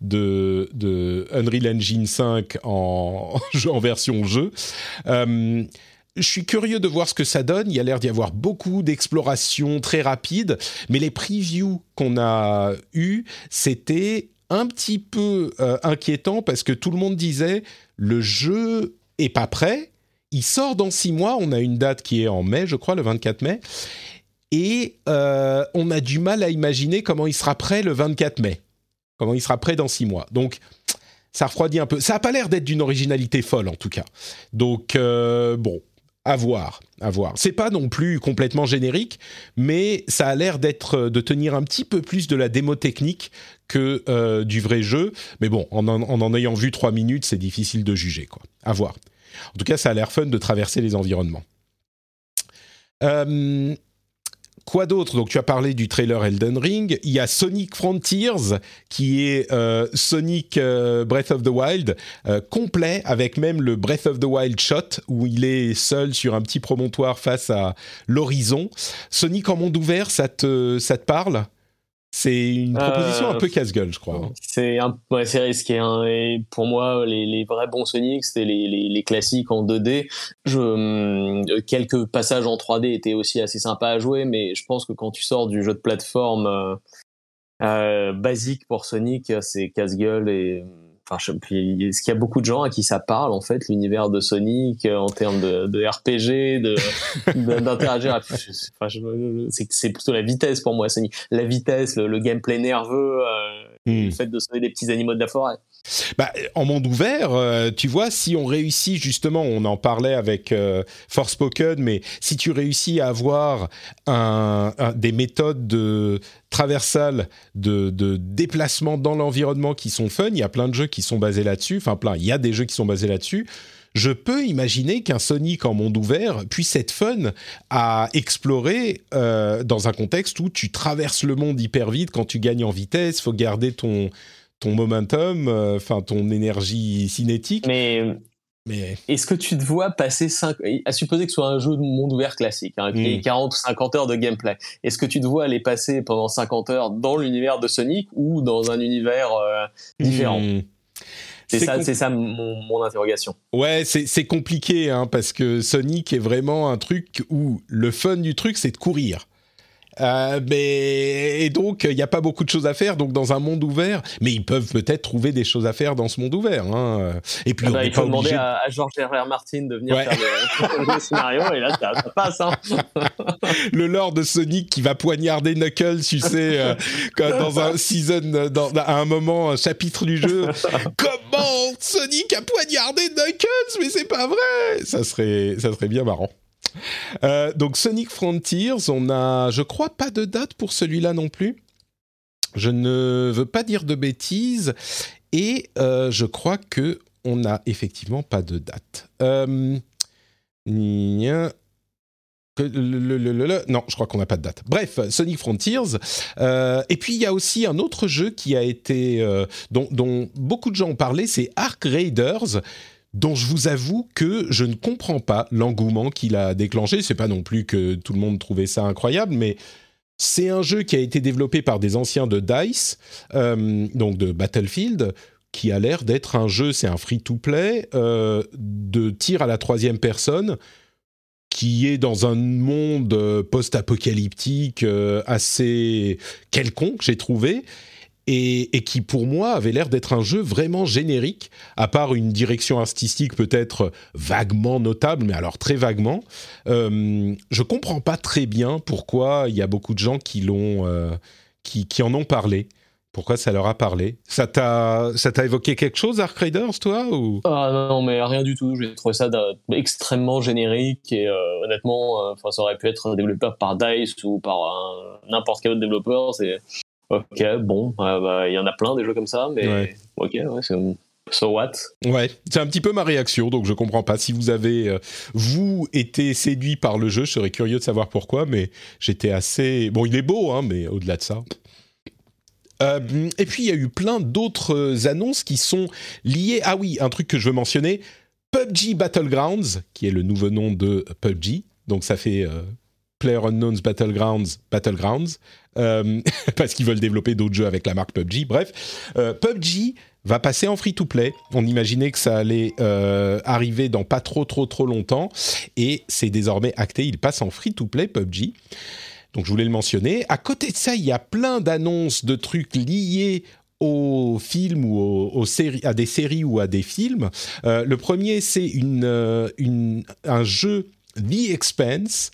de, de, Unreal Engine 5 en, version jeu je suis curieux de voir ce que ça donne. Il y a l'air d'y avoir beaucoup d'explorations très rapides, mais les previews qu'on a eues, c'était un petit peu euh, inquiétant parce que tout le monde disait le jeu est pas prêt. Il sort dans six mois. On a une date qui est en mai, je crois, le 24 mai. Et euh, on a du mal à imaginer comment il sera prêt le 24 mai. Comment il sera prêt dans six mois. Donc, ça refroidit un peu. Ça n'a pas l'air d'être d'une originalité folle, en tout cas. Donc, euh, bon, à voir, à voir. C'est pas non plus complètement générique, mais ça a l'air d'être de tenir un petit peu plus de la démo technique que euh, du vrai jeu. Mais bon, en en, ayant vu trois minutes, c'est difficile de juger. À voir. En tout cas, ça a l'air fun de traverser les environnements. Euh, Quoi d'autre Donc tu as parlé du trailer Elden Ring. Il y a Sonic Frontiers qui est euh, Sonic euh, Breath of the Wild euh, complet avec même le Breath of the Wild shot où il est seul sur un petit promontoire face à l'horizon. Sonic en monde ouvert, ça te ça te parle? C'est une proposition un peu casse-gueule, je crois. Hein. C'est un, ouais, c'est risqué. Hein. Et pour moi, les, les, vrais bons Sonic, c'était les, les, les, classiques en 2D. Je, hum, quelques passages en 3D étaient aussi assez sympas à jouer, mais je pense que quand tu sors du jeu de plateforme euh, euh, basique pour Sonic, c'est casse-gueule et enfin, est-ce qu'il y a beaucoup de gens à qui ça parle en fait l'univers de Sonic euh, en termes de, de RPG, de d'interagir. enfin, c'est plutôt la vitesse pour moi Sonic, la vitesse, le, gameplay nerveux, euh, hmm. le fait de sauver des petits animaux de la forêt. Bah, en monde ouvert, euh, tu vois, si on réussit justement, on en parlait avec euh, Forspoken, mais si tu réussis à avoir des méthodes de traversal, de, de déplacement dans l'environnement qui sont fun, il y a plein de jeux qui sont basés là-dessus, enfin plein, il y a des jeux qui sont basés là-dessus. Je peux imaginer qu'un Sonic en monde ouvert puisse être fun à explorer euh, dans un contexte où tu traverses le monde hyper vite quand tu gagnes en vitesse, faut garder ton ton momentum, euh, enfin ton énergie cinétique. Mais, mais... est-ce que tu te vois passer 5 à supposer que ce soit un jeu de monde ouvert classique, hein, qui 40 ou 50 heures de gameplay, est-ce que tu te vois aller passer pendant 50 heures dans l'univers de Sonic ou dans un univers euh, différent? Hmm. C'est ça, c'est ça mon, interrogation. Ouais, c'est compliqué hein, parce que Sonic est vraiment un truc où le fun du truc, c'est de courir. Euh, mais et donc il n'y a pas beaucoup de choses à faire donc dans un monde ouvert mais ils peuvent peut-être trouver des choses à faire dans ce monde ouvert hein. et puis ah bah, il faut demander à, à Georges R. Martin de venir faire le, scénario et là ça, passe hein. le lore de Sonic qui va poignarder Knuckles tu sais euh, dans un season dans, à un moment un chapitre du jeu comment Sonic a poignardé Knuckles? Mais c'est pas vrai ça serait ça serait bien marrant euh, donc Sonic Frontiers, on a, je crois, pas de date pour celui-là non plus. Je ne veux pas dire de bêtises et euh, je crois que on n'a effectivement pas de date. Euh, non, je crois qu'on n'a pas de date. Bref, Sonic Frontiers. et puis il y a aussi un autre jeu qui a été dont, dont, beaucoup de gens ont parlé, c'est Ark Raiders dont je vous avoue que je ne comprends pas l'engouement qu'il a déclenché. C'est pas non plus que tout le monde trouvait ça incroyable, mais c'est un jeu qui a été développé par des anciens de Dice, euh, donc de Battlefield, qui a l'air d'être un jeu, c'est un free-to-play, euh, de tir à la troisième personne, qui est dans un monde post-apocalyptique euh, assez quelconque, j'ai trouvé et, qui pour moi avait l'air d'être un jeu vraiment générique, à part une direction artistique peut-être vaguement notable, mais alors très vaguement. Euh, je comprends pas très bien pourquoi il y a beaucoup de gens qui l'ont, euh, qui, en ont parlé. Pourquoi ça leur a parlé? Ça t'a, ça t'a évoqué quelque chose, Ark Raiders, toi Ah non, mais rien du tout. J'ai trouvé ça extrêmement générique et euh, honnêtement, euh, ça aurait pu être développé par Dice ou par n'importe quel autre développeur. Ok, bon, bah, il y en a plein des jeux comme ça, mais ok, ouais, c'est So what? Ouais, c'est un petit peu ma réaction, donc je comprends pas. Si vous avez, euh, vous, été séduit par le jeu, je serais curieux de savoir pourquoi, mais j'étais assez... Bon, il est beau, hein, mais au-delà de ça... Euh, et puis, il y a eu plein d'autres annonces qui sont liées... Ah oui, un truc que je veux mentionner, PUBG Battlegrounds, qui est le nouveau nom de PUBG, donc ça fait... Euh, PlayerUnknown's Battlegrounds, Battlegrounds, euh, parce qu'ils veulent développer d'autres jeux avec la marque PUBG. Bref, euh, PUBG va passer en free-to-play. On imaginait que ça allait euh, arriver dans pas trop trop trop longtemps, et c'est désormais acté. Il passe en free-to-play PUBG. Donc je voulais le mentionner. À côté de ça, il y a plein d'annonces de trucs liés aux films ou aux, séries, à des séries ou à des films. le premier, c'est une, un jeu The Expense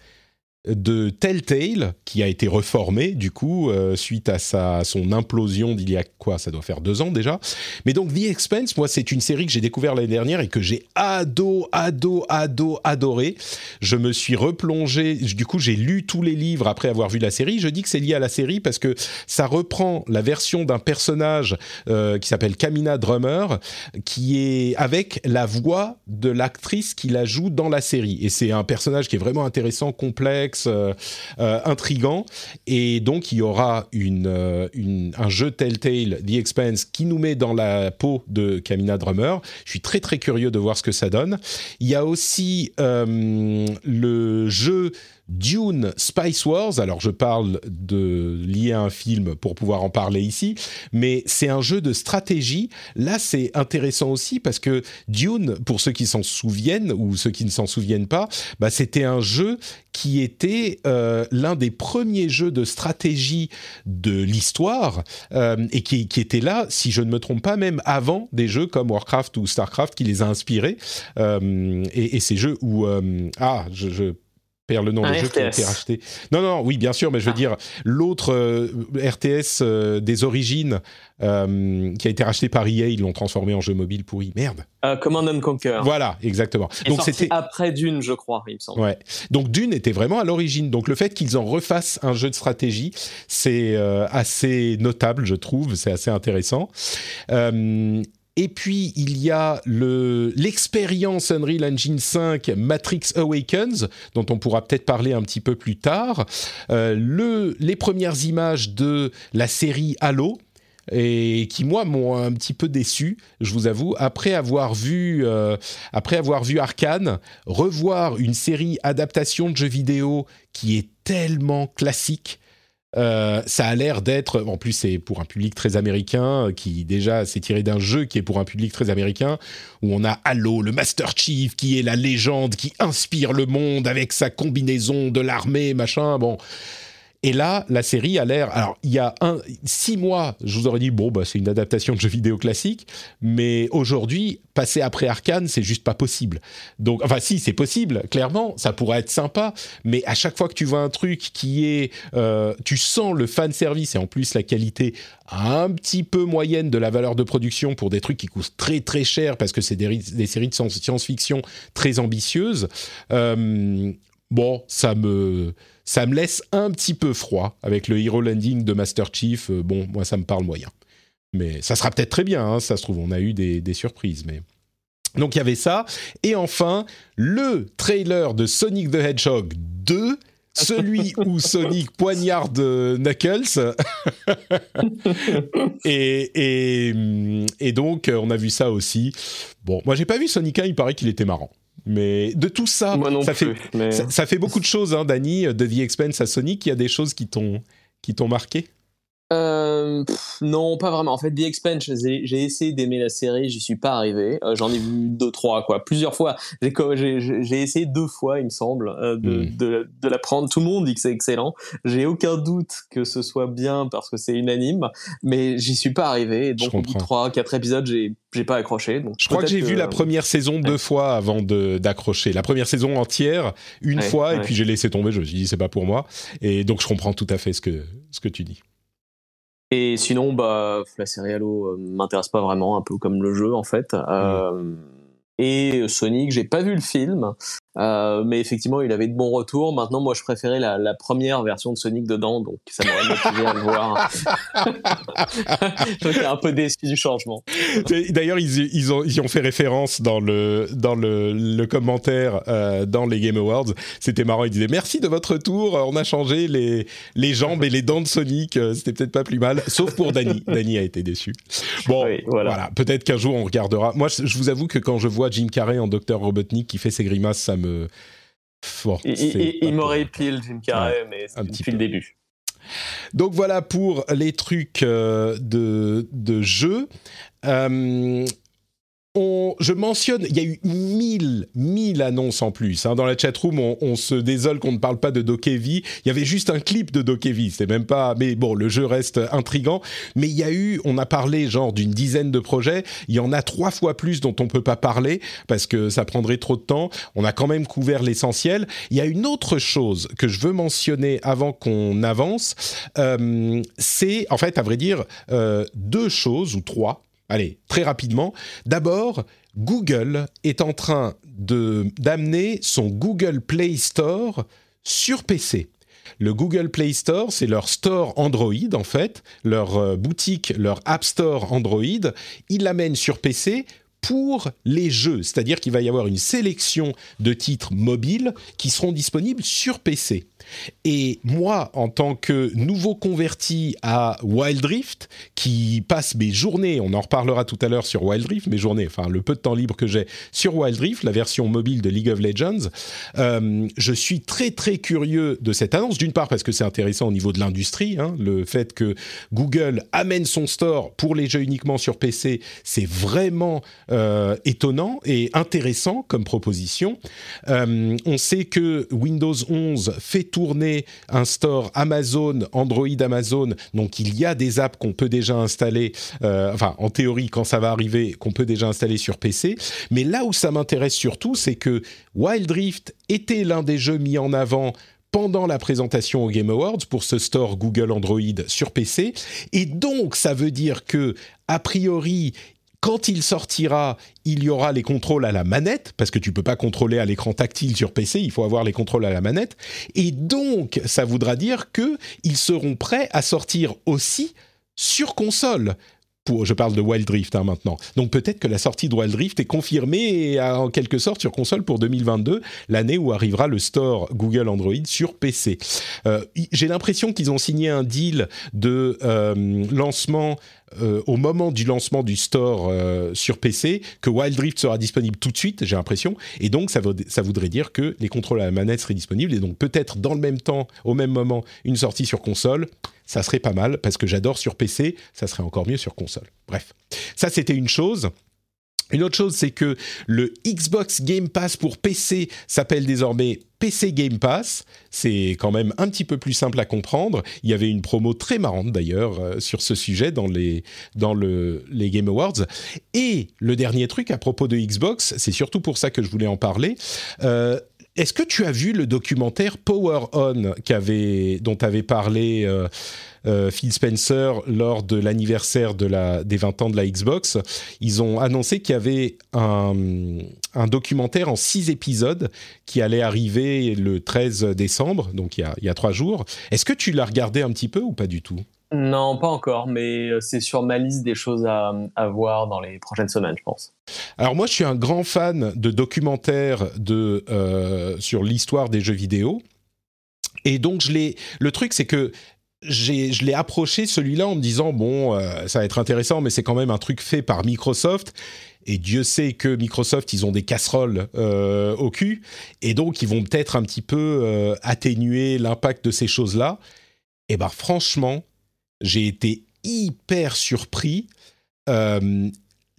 de Telltale, qui a été reformé du coup euh, suite à sa, son implosion d'il y a quoi Ça doit faire deux ans déjà. Mais donc The Expense, moi c'est une série que j'ai découvert l'année dernière et que j'ai ado, ado, ado, adoré. Je me suis replongé, du coup j'ai lu tous les livres après avoir vu la série. Je dis que c'est lié à la série parce que ça reprend la version d'un personnage euh, qui s'appelle Kamina Drummer, qui est avec la voix de l'actrice qui la joue dans la série. Et c'est un personnage qui est vraiment intéressant, complexe euh, euh, intrigant. Et donc, il y aura euh, une, un jeu Telltale, The Expanse, qui nous met dans la peau de Kamina Drummer. Je suis très, très curieux de voir ce que ça donne. Il y a aussi le jeu Dune Spice Wars. Alors je parle de lié à un film pour pouvoir en parler ici, mais c'est un jeu de stratégie. Là, c'est intéressant aussi parce que Dune, pour ceux qui s'en souviennent ou ceux qui ne s'en souviennent pas, bah, c'était un jeu qui était euh, l'un des premiers jeux de stratégie de l'histoire euh, et qui, était là, si je ne me trompe pas, même avant des jeux comme Warcraft ou Starcraft qui les a inspirés. Euh, et, ces jeux où ah, je perds le nom Un des jeux qui a été racheté. Non, non, oui, bien sûr, mais je veux Ah. dire, l'autre euh, RTS euh, des origines euh, qui a été racheté par EA, ils l'ont transformé en jeu mobile pourri. Merde. Command and Conquer. Voilà, exactement. Donc c'était. après Dune, je crois, il me semble. Ouais. Donc Dune était vraiment à l'origine. Donc le fait qu'ils en refassent un jeu de stratégie, c'est assez notable, je trouve. C'est assez intéressant. Et puis il y a le l'expérience Unreal Engine 5 Matrix Awakens, dont on pourra peut-être parler un petit peu plus tard. Euh, le, les premières images de la série Halo. Et qui moi m'ont un petit peu déçu, je vous avoue, après avoir vu euh, après avoir vu Arkane, revoir une série adaptation de jeux vidéo qui est tellement classique. Euh, ça a l'air d'être, en plus c'est pour un public très américain, euh, qui déjà s'est tiré d'un jeu qui est pour un public très américain, où on a Halo, le Master Chief, qui est la légende, qui inspire le monde avec sa combinaison de l'armée, machin, bon. Et là, la série a l'air. Alors, il y a un, six mois, je vous aurais dit bon, bah, c'est une adaptation de jeu vidéo classique, mais aujourd'hui, passer après Arkane, c'est juste pas possible. Donc, enfin, si, c'est possible, clairement, ça pourrait être sympa, mais à chaque fois que tu vois un truc qui est, euh, tu sens le fan service et en plus la qualité un petit peu moyenne de la valeur de production pour des trucs qui coûtent très très cher parce que c'est des, des séries de science- science-fiction très ambitieuses. euh, bon, ça me ça me laisse un petit peu froid avec le hero landing de Master Chief. Euh, bon, moi, ça me parle moyen. Mais ça sera peut-être très bien, hein, ça se trouve. On a eu des, des surprises, mais. Donc il y avait ça. Et enfin, le trailer de Sonic the Hedgehog 2, celui où Sonic poignarde euh, Knuckles. et, et, et donc, euh, on a vu ça aussi. Bon, moi, j'ai pas vu Sonic 1, il paraît qu'il était marrant. Mais de tout ça, ça plus. fait mais- ça, ça fait beaucoup de choses, hein, Dany, de The Expense à Sonic. Il y a des choses qui t'ont marqué? Euh, pff, non, pas vraiment. En fait, The Expanse, j'ai j'ai essayé d'aimer la série, j'y suis pas arrivé. Euh, J'en ai vu deux, trois, quoi, plusieurs fois. J'ai essayé deux fois, il me semble, euh, de, Mm. de, de la prendre. Tout le monde dit que c'est excellent. J'ai aucun doute que ce soit bien parce que c'est unanime, mais j'y suis pas arrivé. Et donc, Je au bout de comprends. trois, quatre épisodes, j'ai j'ai pas accroché. Donc Je crois que j'ai vu la première saison deux fois avant de- d'accrocher. La première saison entière, une Ouais, fois, et puis j'ai laissé tomber. Je me suis dit, c'est pas pour moi. Et donc, je comprends tout à fait ce que, ce que tu dis. Et sinon, bah, la série Halo euh, m'intéresse pas vraiment, un peu comme le jeu en fait. Euh, et Sonic, j'ai pas vu le film, euh, mais effectivement, il avait de bons retours. Maintenant, moi, je préférais la, la première version de Sonic dedans, donc ça m'aurait motivé à le voir. J'étais un peu déçu du changement. D'ailleurs, ils, ils, ont, ils y ont fait référence dans le, dans le, le commentaire euh, dans les Game Awards. C'était marrant. Ils disaient Merci de votre tour. On a changé les, les jambes et les dents de Sonic. Euh, C'était peut-être pas plus mal. Sauf pour Danny. Danny a été déçu. Bon, Oui, voilà. voilà. Peut-être qu'un jour on regardera. Moi, je je vous avoue que quand je vois Jim Carrey en Docteur Robotnik qui fait ses grimaces, ça me. Bon, Il, c'est il- m'aurait pour- pile Jim Carrey, mais un petit depuis peu. le début. Donc voilà pour les trucs euh, de, de jeu. Euh, on, je mentionne, il y a eu mille, mille annonces en plus. hein. Dans la chatroom, on, on se désole qu'on ne parle pas de Dokevi. Il y avait juste un clip de Dokevi. C'était même pas. Mais bon, le jeu reste intrigant. Mais il y a eu, on a parlé genre d'une dizaine de projets. Il y en a trois fois plus dont on peut pas parler parce que ça prendrait trop de temps. On a quand même couvert l'essentiel. Il y a une autre chose que je veux mentionner avant qu'on avance. Euh, c'est, en fait, à vrai dire, euh, deux choses ou trois. Allez, très rapidement. D'abord, Google est en train d'amener son Google Play Store sur PC. Le Google Play Store, c'est leur store Android en fait, leur euh, boutique, leur App Store Android. Ils l'amènent sur PC pour les jeux, c'est-à-dire qu'il va y avoir une sélection de titres mobiles qui seront disponibles sur PC. Et moi, en tant que nouveau converti à Wild Rift, qui passe mes journées, on en reparlera tout à l'heure sur Wild Rift, mes journées, enfin le peu de temps libre que j'ai sur Wild Rift, la version mobile de League of Legends, euh, je suis très très curieux de cette annonce. D'une part parce que c'est intéressant au niveau de l'industrie, hein, le fait que Google amène son store pour les jeux uniquement sur PC, c'est vraiment euh, étonnant et intéressant comme proposition. Euh, on sait que Windows 11 fait tourner un store Amazon, Android Amazon, donc il y a des apps qu'on peut déjà installer, enfin en théorie quand ça va arriver, qu'on peut déjà installer sur PC. Mais là où ça m'intéresse surtout, c'est que Wild Rift était l'un des jeux mis en avant pendant la présentation au Game Awards pour ce store Google Android sur PC. Et donc, ça veut dire que, a priori, quand il sortira, il y aura les contrôles à la manette, parce que tu peux pas contrôler à l'écran tactile sur PC, il faut avoir les contrôles à la manette. Et donc, ça voudra dire que ils seront prêts à sortir aussi sur console je parle de Wild Rift hein, maintenant. Donc peut-être que la sortie de Wild Rift est confirmée en quelque sorte sur console pour 2022, l'année où arrivera le store Google Android sur PC. Euh, j'ai l'impression qu'ils ont signé un deal de euh, lancement euh, au moment du lancement du store sur PC que Wild Rift sera disponible tout de suite, j'ai l'impression, et donc ça, voudrait dire que les contrôles à la manette seraient disponibles, et donc peut-être dans le même temps, au même moment, une sortie sur console ça serait pas mal parce que j'adore sur PC, ça serait encore mieux sur console. Bref, ça c'était une chose. Une autre chose, c'est que le Xbox Game Pass pour PC s'appelle désormais PC Game Pass. C'est quand même un petit peu plus simple à comprendre. Il y avait une promo très marrante d'ailleurs euh, sur ce sujet dans les, dans le, les Game Awards. Et le dernier truc à propos de Xbox, c'est surtout pour ça que je voulais en parler. Euh, est-ce que tu as vu le documentaire Power On dont avait parlé euh, Phil Spencer lors de l'anniversaire de la, des 20 ans de la Xbox Ils ont annoncé qu'il y avait un, documentaire en six épisodes qui allait arriver le 13 décembre, donc il y a, il y a trois jours. Est-ce que tu l'as regardé un petit peu ou pas du tout? Non, pas encore, mais euh, c'est sur ma liste des choses à, voir dans les prochaines semaines, je pense. Alors moi, je suis un grand fan de documentaires de, euh, sur l'histoire des jeux vidéo. Et donc, je l'ai. Le truc, c'est que je l'ai approché celui-là en me disant bon, euh, ça va être intéressant, mais c'est quand même un truc fait par Microsoft. Et Dieu sait que Microsoft, ils ont des casseroles au cul, et donc ils vont peut-être un petit peu atténuer l'impact de ces choses-là. Et ben franchement, j'ai été hyper surpris.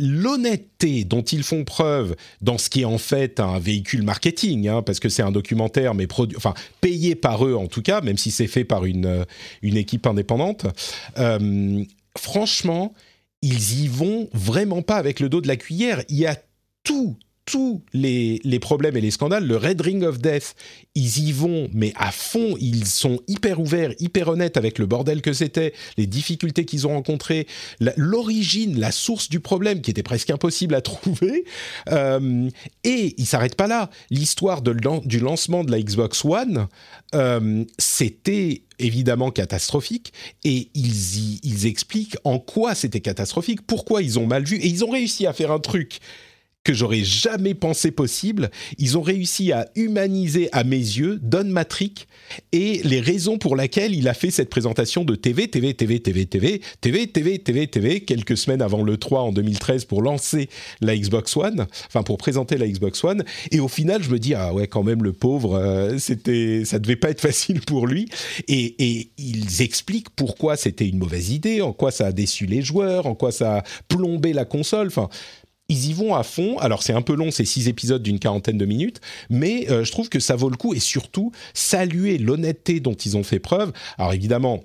L'honnêteté dont ils font preuve dans ce qui est en fait un véhicule marketing, hein, parce que c'est un documentaire, mais enfin payé par eux en tout cas, même si c'est fait par une, euh, une équipe indépendante. Euh, franchement, ils y vont vraiment pas avec le dos de la cuillère. Il y a tout, tous les, problèmes et les scandales, le Red Ring of Death, ils y vont, mais à fond, ils sont hyper ouverts, hyper honnêtes avec le bordel que c'était, les difficultés qu'ils ont rencontrées, l'origine, la, source du problème qui était presque impossible à trouver. Euh, et ils s'arrêtent pas là. L'histoire du lancement de la Xbox One, euh, c'était évidemment catastrophique et ils, ils expliquent en quoi c'était catastrophique, pourquoi ils ont mal vu et ils ont réussi à faire un truc que j'aurais jamais pensé possible. Ils ont réussi à humaniser à mes yeux Don Matrick et les raisons pour lesquelles il a fait cette présentation de TV, TV, TV, TV, TV, TV, TV, TV, TV, quelques semaines avant le 3 en 2013 pour lancer la Xbox One, enfin pour présenter la Xbox One. Et au final, je me dis ah ouais quand même le pauvre, euh, c'était, ça devait pas être facile pour lui. Et, et ils expliquent pourquoi c'était une mauvaise idée, en quoi ça a déçu les joueurs, en quoi ça a plombé la console. Enfin ils y vont à fond. Alors c'est un peu long, c'est six épisodes d'une quarantaine de minutes, mais euh, je trouve que ça vaut le coup et surtout saluer l'honnêteté dont ils ont fait preuve. Alors évidemment,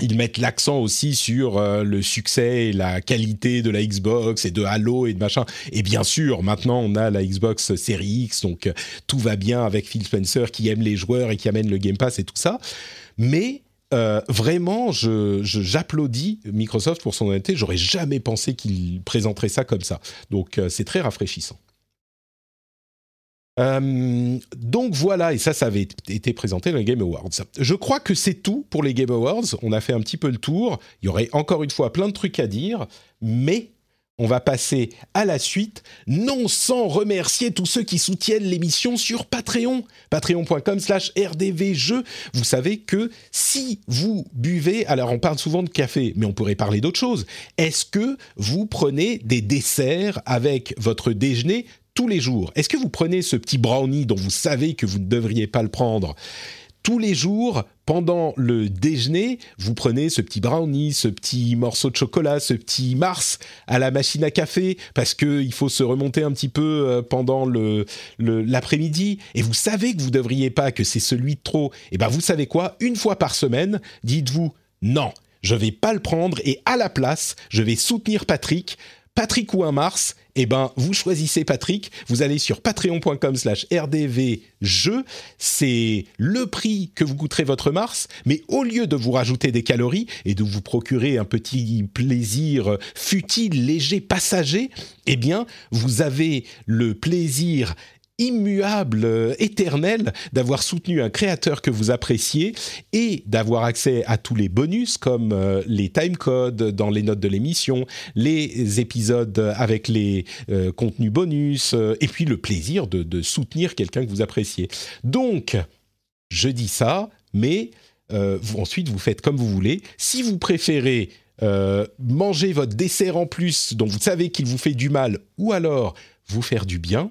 ils mettent l'accent aussi sur euh, le succès et la qualité de la Xbox et de Halo et de machin. Et bien sûr, maintenant on a la Xbox Series X, donc euh, tout va bien avec Phil Spencer qui aime les joueurs et qui amène le Game Pass et tout ça. Mais euh, vraiment, j'applaudis Microsoft pour son honnêteté. J'aurais jamais pensé qu'il présenterait ça comme ça. Donc, euh, c'est très rafraîchissant. Euh, donc voilà, et ça, ça avait été présenté dans les Game Awards. Je crois que c'est tout pour les Game Awards. On a fait un petit peu le tour. Il y aurait encore une fois plein de trucs à dire, mais on va passer à la suite, non sans remercier tous ceux qui soutiennent l'émission sur Patreon, patreon.com slash rdvjeux. Vous savez que si vous buvez, alors on parle souvent de café, mais on pourrait parler d'autre chose. Est-ce que vous prenez des desserts avec votre déjeuner tous les jours? Est-ce que vous prenez ce petit brownie dont vous savez que vous ne devriez pas le prendre? Tous les jours, pendant le déjeuner, vous prenez ce petit brownie, ce petit morceau de chocolat, ce petit Mars à la machine à café, parce qu'il faut se remonter un petit peu euh, pendant l'après-midi, et vous savez que vous ne devriez pas, que c'est celui de trop. Et eh bien vous savez quoi? Une fois par semaine, dites-vous non, je vais pas le prendre, et à la place, je vais soutenir Patrick. Patrick ou un Mars, eh ben, vous choisissez Patrick, vous allez sur patreon.com slash rdvjeu, c'est le prix que vous coûterez votre Mars, mais au lieu de vous rajouter des calories et de vous procurer un petit plaisir futile, léger, passager, eh bien, vous avez le plaisir immuable, euh, éternel, d'avoir soutenu un créateur que vous appréciez et d'avoir accès à tous les bonus comme euh, les timecodes dans les notes de l'émission, les épisodes avec les euh, contenus bonus et puis le plaisir de, soutenir quelqu'un que vous appréciez. Donc, je dis ça, mais vous, ensuite vous faites comme vous voulez. Si vous préférez manger votre dessert en plus dont vous savez qu'il vous fait du mal ou alors vous faire du bien,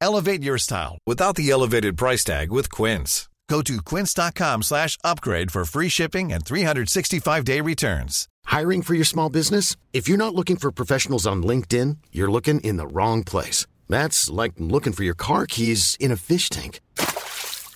Elevate your style without the elevated price tag with Quince. Go to quince.com slash upgrade for free shipping and 365-day returns. Hiring for your small business? If you're not looking for professionals on LinkedIn, you're looking in the wrong place. That's like looking for your car keys in a fish tank.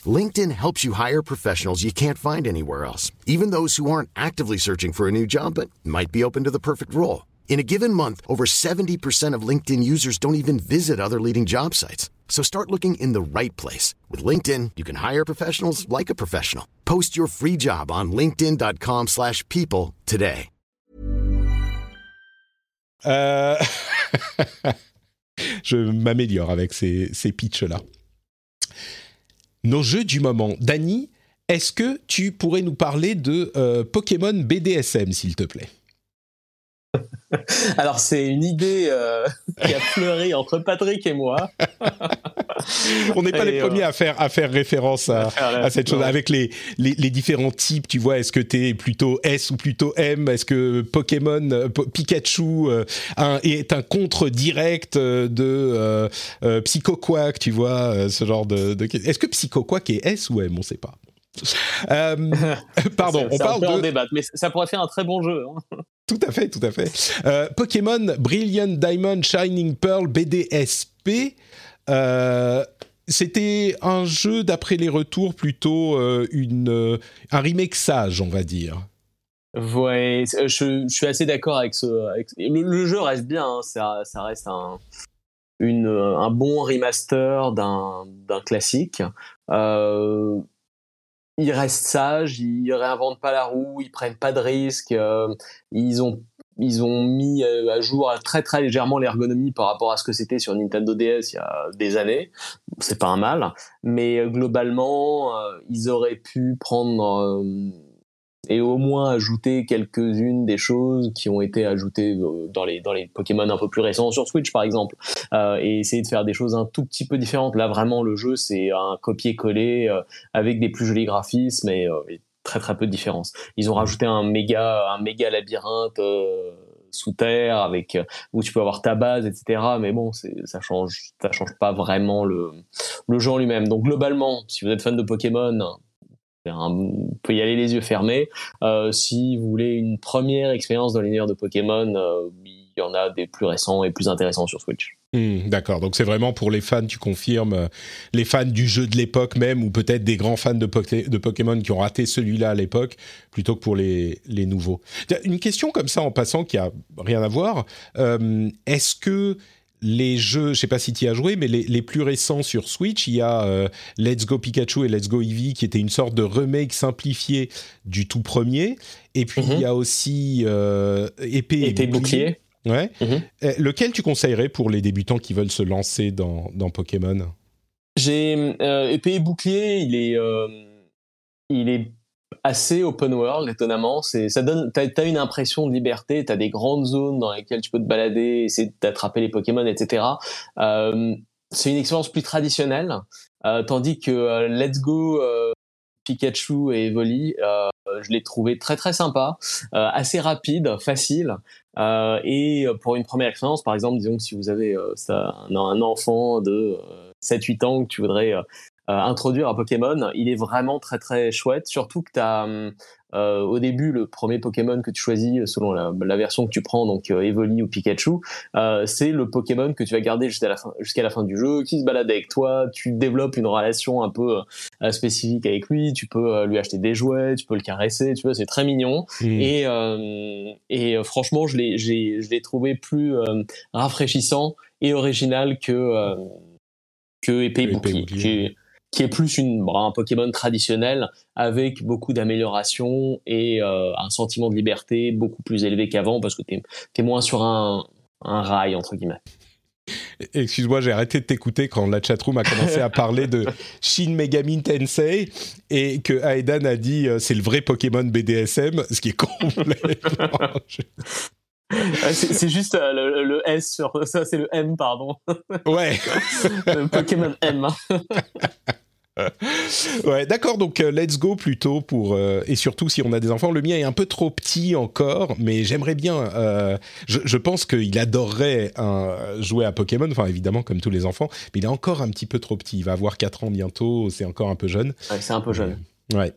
LinkedIn helps you hire professionals you can't find anywhere else, even those who aren't actively searching for a new job but might be open to the perfect role. In a given month, over 70% of LinkedIn users don't even visit other leading job sites. So start looking in the right place. With LinkedIn, you can hire professionals like a professional. Post your free job on linkedin.com slash people today. Euh... Je m'améliore avec ces, ces pitchs-là. Nos jeux du moment. Dany, est-ce que tu pourrais nous parler de euh, Pokémon BDSM, s'il te plaît? Alors c'est une idée euh, qui a fleuri entre Patrick et moi. On n'est pas les premiers euh, à faire à faire référence à, cette chose avec les, les, différents types. Tu vois, est-ce que tu es plutôt S ou plutôt M? Est-ce que Pokémon euh, Pikachu est un contre direct de Psycho Quack Tu vois, ce genre de. Est-ce que Psycho Quack est S ou M? On ne sait pas. pardon, on parle de. débattre, mais ça pourrait faire un très bon jeu. Hein. Tout à fait, tout à fait. Euh, Pokémon Brilliant Diamond Shining Pearl BDSP. Euh, c'était un jeu, d'après les retours, plutôt euh, une, un remake sage, on va dire. Ouais, je, suis assez d'accord avec ce. le, jeu reste bien, hein, ça, ça, reste un, un bon remaster d'un classique. Ils restent sages, ils réinventent pas la roue, ils prennent pas de risques, euh, ils ont ils ont mis euh, à jour très très légèrement l'ergonomie par rapport à ce que c'était sur Nintendo DS il y a des années. C'est pas un mal, mais euh, globalement, ils auraient pu prendre et au moins ajouter quelques-unes des choses qui ont été ajoutées euh, dans les dans les Pokémon un peu plus récents sur Switch par exemple. Euh, et essayer de faire des choses un tout petit peu différentes. Là vraiment le jeu c'est un copier-coller euh, avec des plus jolis graphismes et, très très peu de différence ils ont rajouté un méga un méga labyrinthe sous terre avec où tu peux avoir ta base etc mais bon ça change ça change pas vraiment le le en lui-même. Donc globalement si vous êtes fan de Pokémon on peut y aller les yeux fermés. Euh, si vous voulez une première expérience dans l'univers de Pokémon, euh, il y en a des plus récents et plus intéressants sur Switch. Hmm, d'accord, donc c'est vraiment pour les fans, tu confirmes, euh, les fans du jeu de l'époque même, ou peut-être des grands fans de, de, Pokémon qui ont raté celui-là à l'époque, plutôt que pour les, les, nouveaux. Une question comme ça en passant qui a rien à voir, est-ce que les jeux, je sais pas si tu y as joué, mais les, plus récents sur Switch, il y a euh, Let's Go Pikachu et Let's Go Eevee qui était une sorte de remake simplifié du tout premier. Et puis il y a mhm. aussi euh, Épée, et Bouclier. Ouais. Mhm. Euh, lequel tu conseillerais pour les débutants qui veulent se lancer dans, dans Pokémon? J'ai Épée et Bouclier, il est, il est assez open world, étonnamment. C'est, ça donne, t'as, as une impression de liberté, t'as des grandes zones dans lesquelles tu peux te balader, essayer d'attraper les Pokémon, etc. Euh, c'est une expérience plus traditionnelle, euh, tandis que euh, Let's Go euh, Pikachu et Evoli, euh, je l'ai trouvé très très sympa, assez rapide, facile. et pour une première expérience, par exemple, disons que si vous avez ça, un, un, enfant de 7-8 ans que tu voudrais euh, introduire un Pokémon, il est vraiment très très chouette. Surtout que tu as euh, au début le premier Pokémon que tu choisis selon la, version que tu prends, donc euh, Evoli ou Pikachu, euh, c'est le Pokémon que tu vas garder jusqu'à la fin jusqu'à la fin du jeu, qui se balade avec toi. Tu développes une relation un peu euh, spécifique avec lui. Tu peux lui acheter des jouets, tu peux le caresser. Tu vois, c'est très mignon. Mmh. Et et franchement, je l'ai j'ai je l'ai trouvé plus rafraîchissant et original que que épée bouclier qui est plus une, un Pokémon traditionnel avec beaucoup d'améliorations et euh, un sentiment de liberté beaucoup plus élevé qu'avant parce que tu es, moins sur un, un rail, entre guillemets. Excuse-moi, j'ai arrêté de t'écouter quand la chatroom a commencé à parler de Shin Megami Tensei et que Aedan a dit euh, c'est le vrai Pokémon BDSM, ce qui est complètement. c'est juste euh, le, S sur ça, c'est le M, pardon. Ouais. le Pokémon M. ouais, d'accord. Donc, euh, let's go plutôt pour euh, et surtout si on a des enfants. Le mien est un peu trop petit encore, mais j'aimerais bien. Je, je, pense qu'il adorerait jouer à Pokémon. Enfin, évidemment, comme tous les enfants, mais il est encore un petit peu trop petit. Il va avoir 4 ans bientôt. C'est encore un peu jeune. Ouais, c'est un peu jeune. Ouais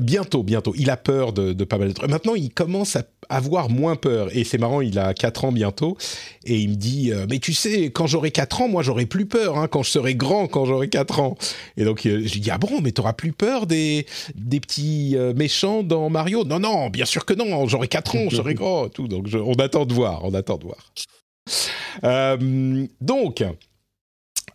bientôt, bientôt. Il a peur de, pas mal de trucs. Maintenant, il commence à avoir moins peur. Et c'est marrant, il a 4 ans bientôt. Et il me dit, euh, mais tu sais, quand j'aurai 4 ans, moi, j'aurai plus peur. Hein, quand je serai grand, quand j'aurai 4 ans. Et donc, euh, je lui dis, ah bon, mais t'auras plus peur des, des petits euh, méchants dans Mario? Non, non, bien sûr que non. J'aurai 4 ans, je serai grand. Tout. Donc, on attend de voir. On attend de voir. donc...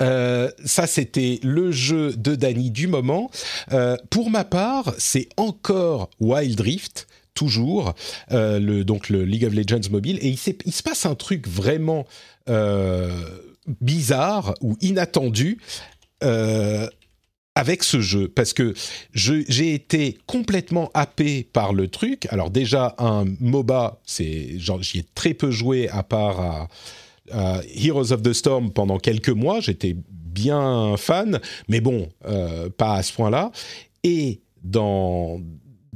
Euh, ça, c'était le jeu de Danny du moment. Euh, pour ma part, c'est encore Wild Rift, toujours, euh, le, donc le League of Legends mobile. Et il, se passe un truc vraiment bizarre ou inattendu avec ce jeu parce que j'ai été complètement happé par le truc. Alors déjà un MOBA, j'y ai très peu joué à part à Heroes of the Storm pendant quelques mois. J'étais bien fan, mais bon, euh, pas à ce point-là. Et dans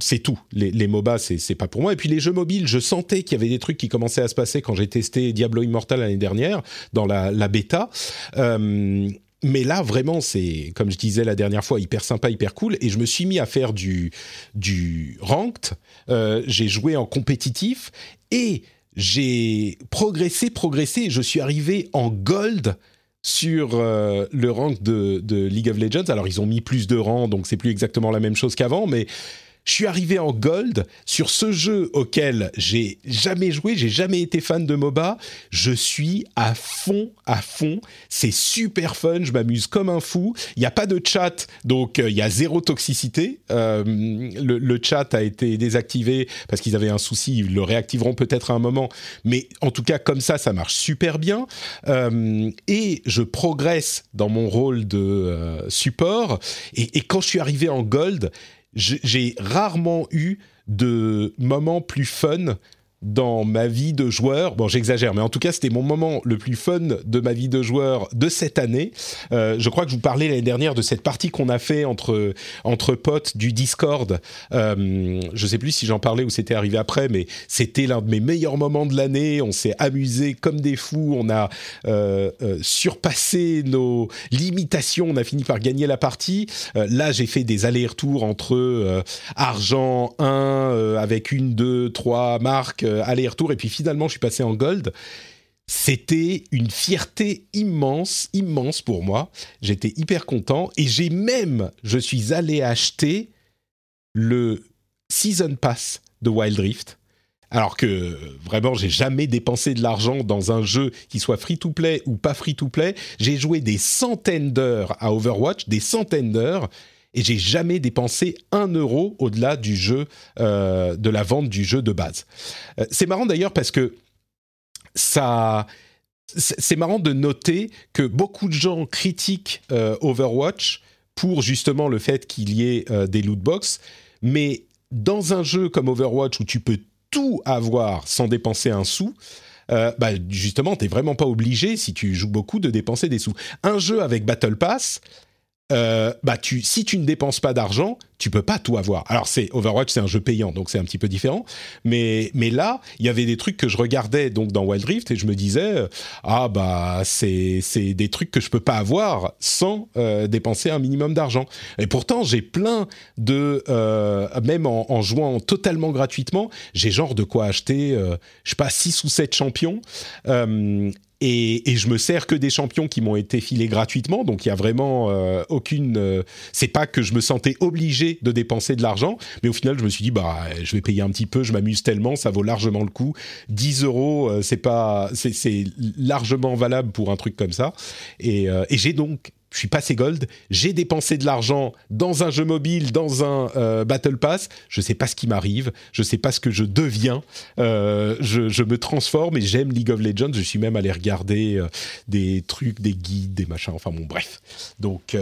c'est tout. Les, les MOBA, c'est pas pour moi. Et puis les jeux mobiles, je sentais qu'il y avait des trucs qui commençaient à se passer quand j'ai testé Diablo Immortal l'année dernière, dans la, bêta. Euh, mais là, vraiment, c'est, comme je disais la dernière fois, hyper sympa, hyper cool. Et je me suis mis à faire du, du ranked. Euh, j'ai joué en compétitif et j'ai progressé, progressé. Je suis arrivé en gold sur euh, le rank de, de, League of Legends. Alors, ils ont mis plus de rangs, donc c'est plus exactement la même chose qu'avant, mais je suis arrivé en gold sur ce jeu auquel j'ai jamais joué, j'ai jamais été fan de MOBA. Je suis à fond, à fond. C'est super fun, je m'amuse comme un fou. Il n'y a pas de chat, donc euh, il y a zéro toxicité. Euh, le, chat a été désactivé parce qu'ils avaient un souci. Ils le réactiveront peut-être à un moment, mais en tout cas comme ça, ça marche super bien. Euh, et je progresse dans mon rôle de support. Et, et quand je suis arrivé en gold, j'ai rarement eu de moments plus fun dans ma vie de joueur. Bon, j'exagère, mais en tout cas, c'était mon moment le plus fun de ma vie de joueur de cette année. Euh, je crois que je vous parlais l'année dernière de cette partie qu'on a fait entre entre potes du Discord. Euh, je sais plus si j'en parlais ou c'était arrivé après, mais c'était l'un de mes meilleurs moments de l'année. On s'est amusé comme des fous. On a euh, euh surpassé nos limitations. On a fini par gagner la partie. Là, j'ai fait des allers-retours entre argent 1 avec une, deux, trois marques euh, aller-retour, et puis finalement je suis passé en gold. C'était une fierté immense, immense pour moi. J'étais hyper content et j'ai même, je suis allé acheter le Season Pass de Wild Rift. Alors que vraiment, j'ai jamais dépensé de l'argent dans un jeu qui soit free-to-play ou pas free-to-play. J'ai joué des centaines d'heures à Overwatch, des centaines d'heures, et j'ai jamais dépensé un euro au-delà du jeu, euh, de la vente du jeu de base. Euh, c'est marrant d'ailleurs parce que ça, c'est marrant de noter que beaucoup de gens critiquent euh, Overwatch pour justement le fait qu'il y ait des loot box. Mais dans un jeu comme Overwatch où tu peux tout avoir sans dépenser un sou, euh, bah justement, t'es vraiment pas obligé, si tu joues beaucoup, de dépenser des sous. Un jeu avec Battle Pass, euh, bah tu, si tu ne dépenses pas d'argent, tu peux pas tout avoir. Alors c'est Overwatch, c'est un jeu payant, donc c'est un petit peu différent. Mais mais là, il y avait des trucs que je regardais donc dans Wild Rift et je me disais euh, ah bah c'est c'est des trucs que je peux pas avoir sans euh, dépenser un minimum d'argent. Et pourtant j'ai plein de même en, en, jouant totalement gratuitement, j'ai genre de quoi acheter je sais pas 6 ou 7 champions et, et, je me sers que des champions qui m'ont été filés gratuitement, donc il y a vraiment euh, aucune. Euh, c'est pas que je me sentais obligé de dépenser de l'argent, mais au final je me suis dit bah je vais payer un petit peu, je m'amuse tellement, ça vaut largement le coup. 10 euros, euh, c'est pas, c'est largement valable pour un truc comme ça. Et, et j'ai donc je suis passé gold, j'ai dépensé de l'argent dans un jeu mobile, dans un euh, Battle Pass, je sais pas ce qui m'arrive, je sais pas ce que je deviens, euh, je, me transforme et j'aime League of Legends, je suis même allé regarder euh, des trucs, des guides, des machins, enfin bon bref. Donc,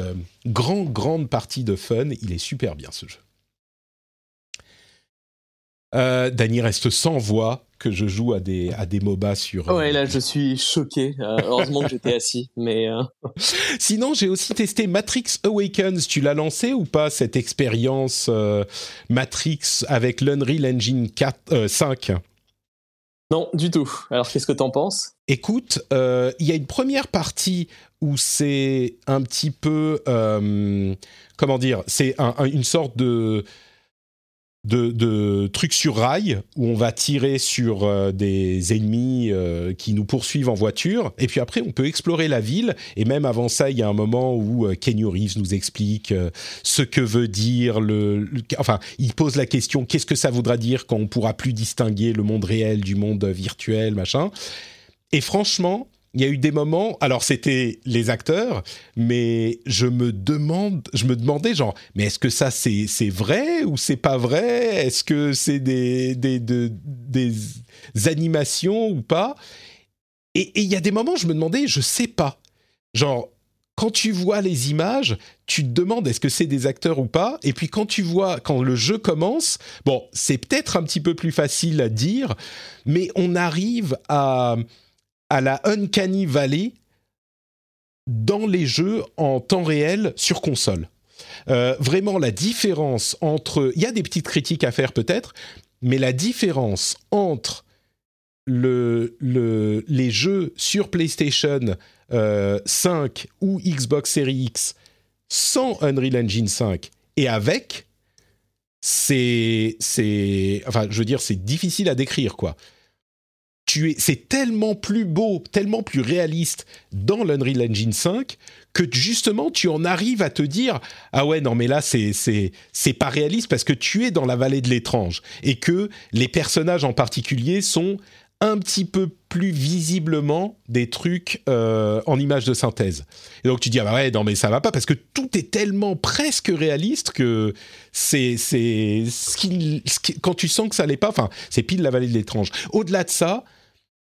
grande, grande partie de fun, il est super bien ce jeu. Euh, Dany reste sans voix que je joue à des, à des MOBA sur... Ouais, là, je suis choqué. Euh, heureusement que j'étais assis, mais... Euh. Sinon, j'ai aussi testé Matrix Awakens. Tu l'as lancé ou pas, cette expérience Matrix avec l'Unreal Engine 4, 5 non, du tout. Alors, qu'est-ce que t'en penses? Écoute, il y a une première partie où c'est un petit peu, comment dire, c'est une sorte de de, trucs sur rail où on va tirer sur euh, des ennemis euh, qui nous poursuivent en voiture. Et puis après, on peut explorer la ville. Et même avant ça, il y a un moment où euh, Kenny Reeves nous explique ce que veut dire le, Enfin, il pose la question qu'est-ce que ça voudra dire quand on pourra plus distinguer le monde réel du monde virtuel, machin. Et franchement, il y a eu des moments, alors c'était les acteurs, mais je me demande, je me demandais genre, mais est-ce que ça c'est vrai ou c'est pas vrai? Est-ce que c'est des, des, des, animations ou pas? Et il y a des moments, je me demandais, je sais pas. Genre, quand tu vois les images, tu te demandes est-ce que c'est des acteurs ou pas? Et puis quand tu vois, quand le jeu commence, bon, c'est peut-être un petit peu plus facile à dire, mais on arrive à à la Uncanny Valley dans les jeux en temps réel sur console. Euh, vraiment, la différence entre... Il y a des petites critiques à faire peut-être, mais la différence entre le, le, les jeux sur PlayStation 5 euh, ou Xbox Series X sans Unreal Engine 5 et avec, c'est... Enfin, je veux dire, c'est difficile à décrire, quoi c'est tellement plus beau, tellement plus réaliste dans l'Unreal Engine 5 que justement tu en arrives à te dire ah ouais non mais là c'est c'est c'est pas réaliste parce que tu es dans la vallée de l'étrange et que les personnages en particulier sont un petit peu plus visiblement des trucs euh, en images de synthèse. Et donc tu dis ah bah ouais non mais ça va pas parce que tout est tellement presque réaliste que c'est c'est quand tu sens que ça l'est pas. Enfin c'est pile la vallée de l'étrange. Au-delà de ça,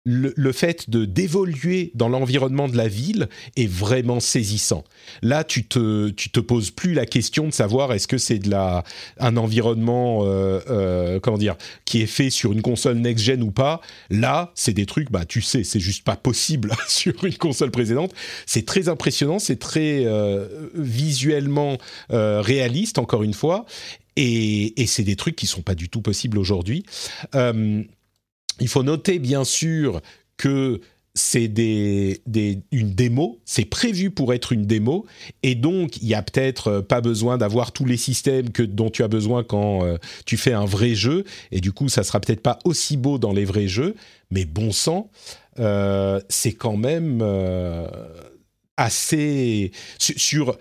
le, fait de d'évoluer dans l'environnement de la ville est vraiment saisissant. Là, tu te tu te poses plus la question de savoir est-ce que c'est de la un environnement euh, euh, comment dire qui est fait sur une console next gen ou pas. Là, c'est des trucs bah tu sais, c'est juste pas possible sur une console précédente. C'est très impressionnant, c'est très euh, visuellement réaliste encore une fois. Et, et c'est des trucs qui sont pas du tout possibles aujourd'hui. Il faut noter bien sûr que c'est une démo, c'est prévu pour être une démo, et donc il n'y a peut-être euh, pas besoin d'avoir tous les systèmes que, dont tu as besoin quand euh, tu fais un vrai jeu, et du coup ça sera peut-être pas aussi beau dans les vrais jeux, mais bon sang, euh, c'est quand même assez sur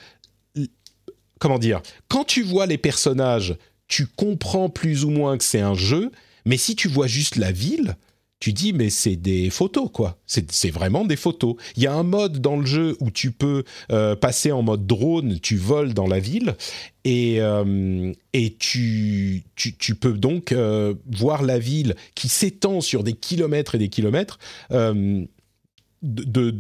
comment dire, quand tu vois les personnages, tu comprends plus ou moins que c'est un jeu, mais si tu vois juste la ville, tu dis mais c'est des photos quoi. C'est vraiment des photos. Il y a un mode dans le jeu où tu peux euh, passer en mode drone, tu voles dans la ville et, euh, et tu, tu, peux donc euh, voir la ville qui s'étend sur des kilomètres et des kilomètres de,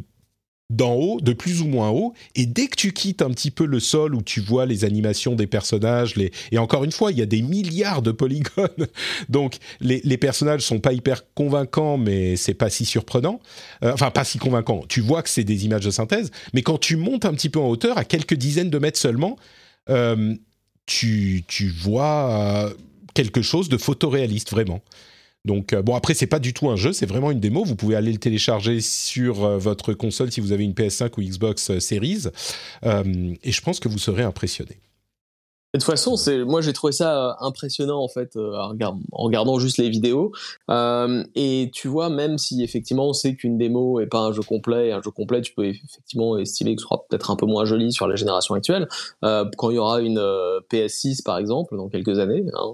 d'en haut, de plus ou moins haut, et dès que tu quittes un petit peu le sol où tu vois les animations des personnages, et encore une fois, il y a des milliards de polygones, donc les, les personnages sont pas hyper convaincants, mais c'est pas si surprenant, euh, enfin pas si convaincant. Tu vois que c'est des images de synthèse, mais quand tu montes un petit peu en hauteur, à quelques dizaines de mètres seulement, euh, tu, tu vois euh, quelque chose de photoréaliste vraiment. Donc euh, bon après c'est pas du tout un jeu, c'est vraiment une démo. Vous pouvez aller le télécharger sur euh, votre console si vous avez une PS5 ou Xbox euh, Series, et je pense que vous serez impressionné. De toute façon, moi j'ai trouvé ça impressionnant en fait en regardant juste les vidéos. et tu vois, même si effectivement on sait qu'une démo est pas un jeu complet, un jeu complet, tu peux effectivement estimer que ce sera peut-être un peu moins joli sur la génération actuelle. quand il y aura une PS6 par exemple dans quelques années, hein,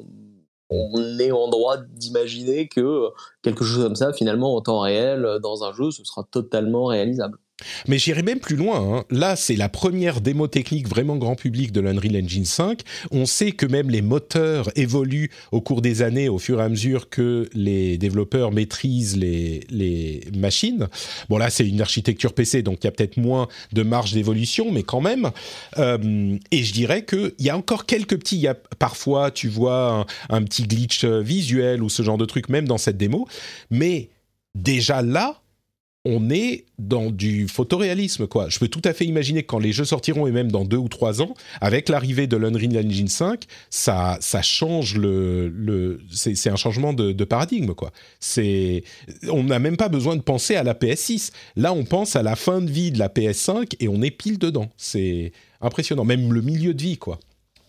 on est en droit d'imaginer que quelque chose comme ça, finalement, en temps réel, dans un jeu, ce sera totalement réalisable. Mais j'irai même plus loin. Hein. Là, c'est la première démo technique vraiment grand public de l'Unreal Engine 5. On sait que même les moteurs évoluent au cours des années, au fur et à mesure que les développeurs maîtrisent les, machines. Bon, là, c'est une architecture PC, donc il y a peut-être moins de marge d'évolution, mais quand même. Euh, et je dirais qu'il y a encore quelques petits... Parfois, tu vois un, un petit glitch visuel ou ce genre de truc, même dans cette démo. Mais déjà là, on est dans du photoréalisme, quoi. Je peux tout à fait imaginer que quand les jeux sortiront, et même dans deux ou trois ans, avec l'arrivée de l'Unreal Engine 5, ça, ça change le... le c'est un changement de, paradigme, quoi. On n'a même pas besoin de penser à la PS6. Là, on pense à la fin de vie de la PS5 et on est pile dedans. C'est impressionnant. Même le milieu de vie, quoi.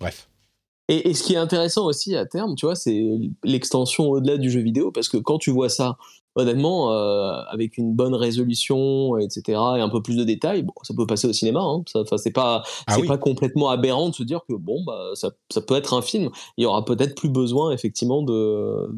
Bref. Et, et, ce qui est intéressant aussi à terme, tu vois, c'est l'extension au-delà du jeu vidéo, parce que quand tu vois ça honnêtement, euh, avec une bonne résolution, etc., et un peu plus de détails, bon, ça peut passer au cinéma. Hein. Ça, c'est pas, ah c'est pas complètement aberrant de se dire que bon, bah, ça, ça peut être un film. Il y aura peut-être plus besoin, effectivement, de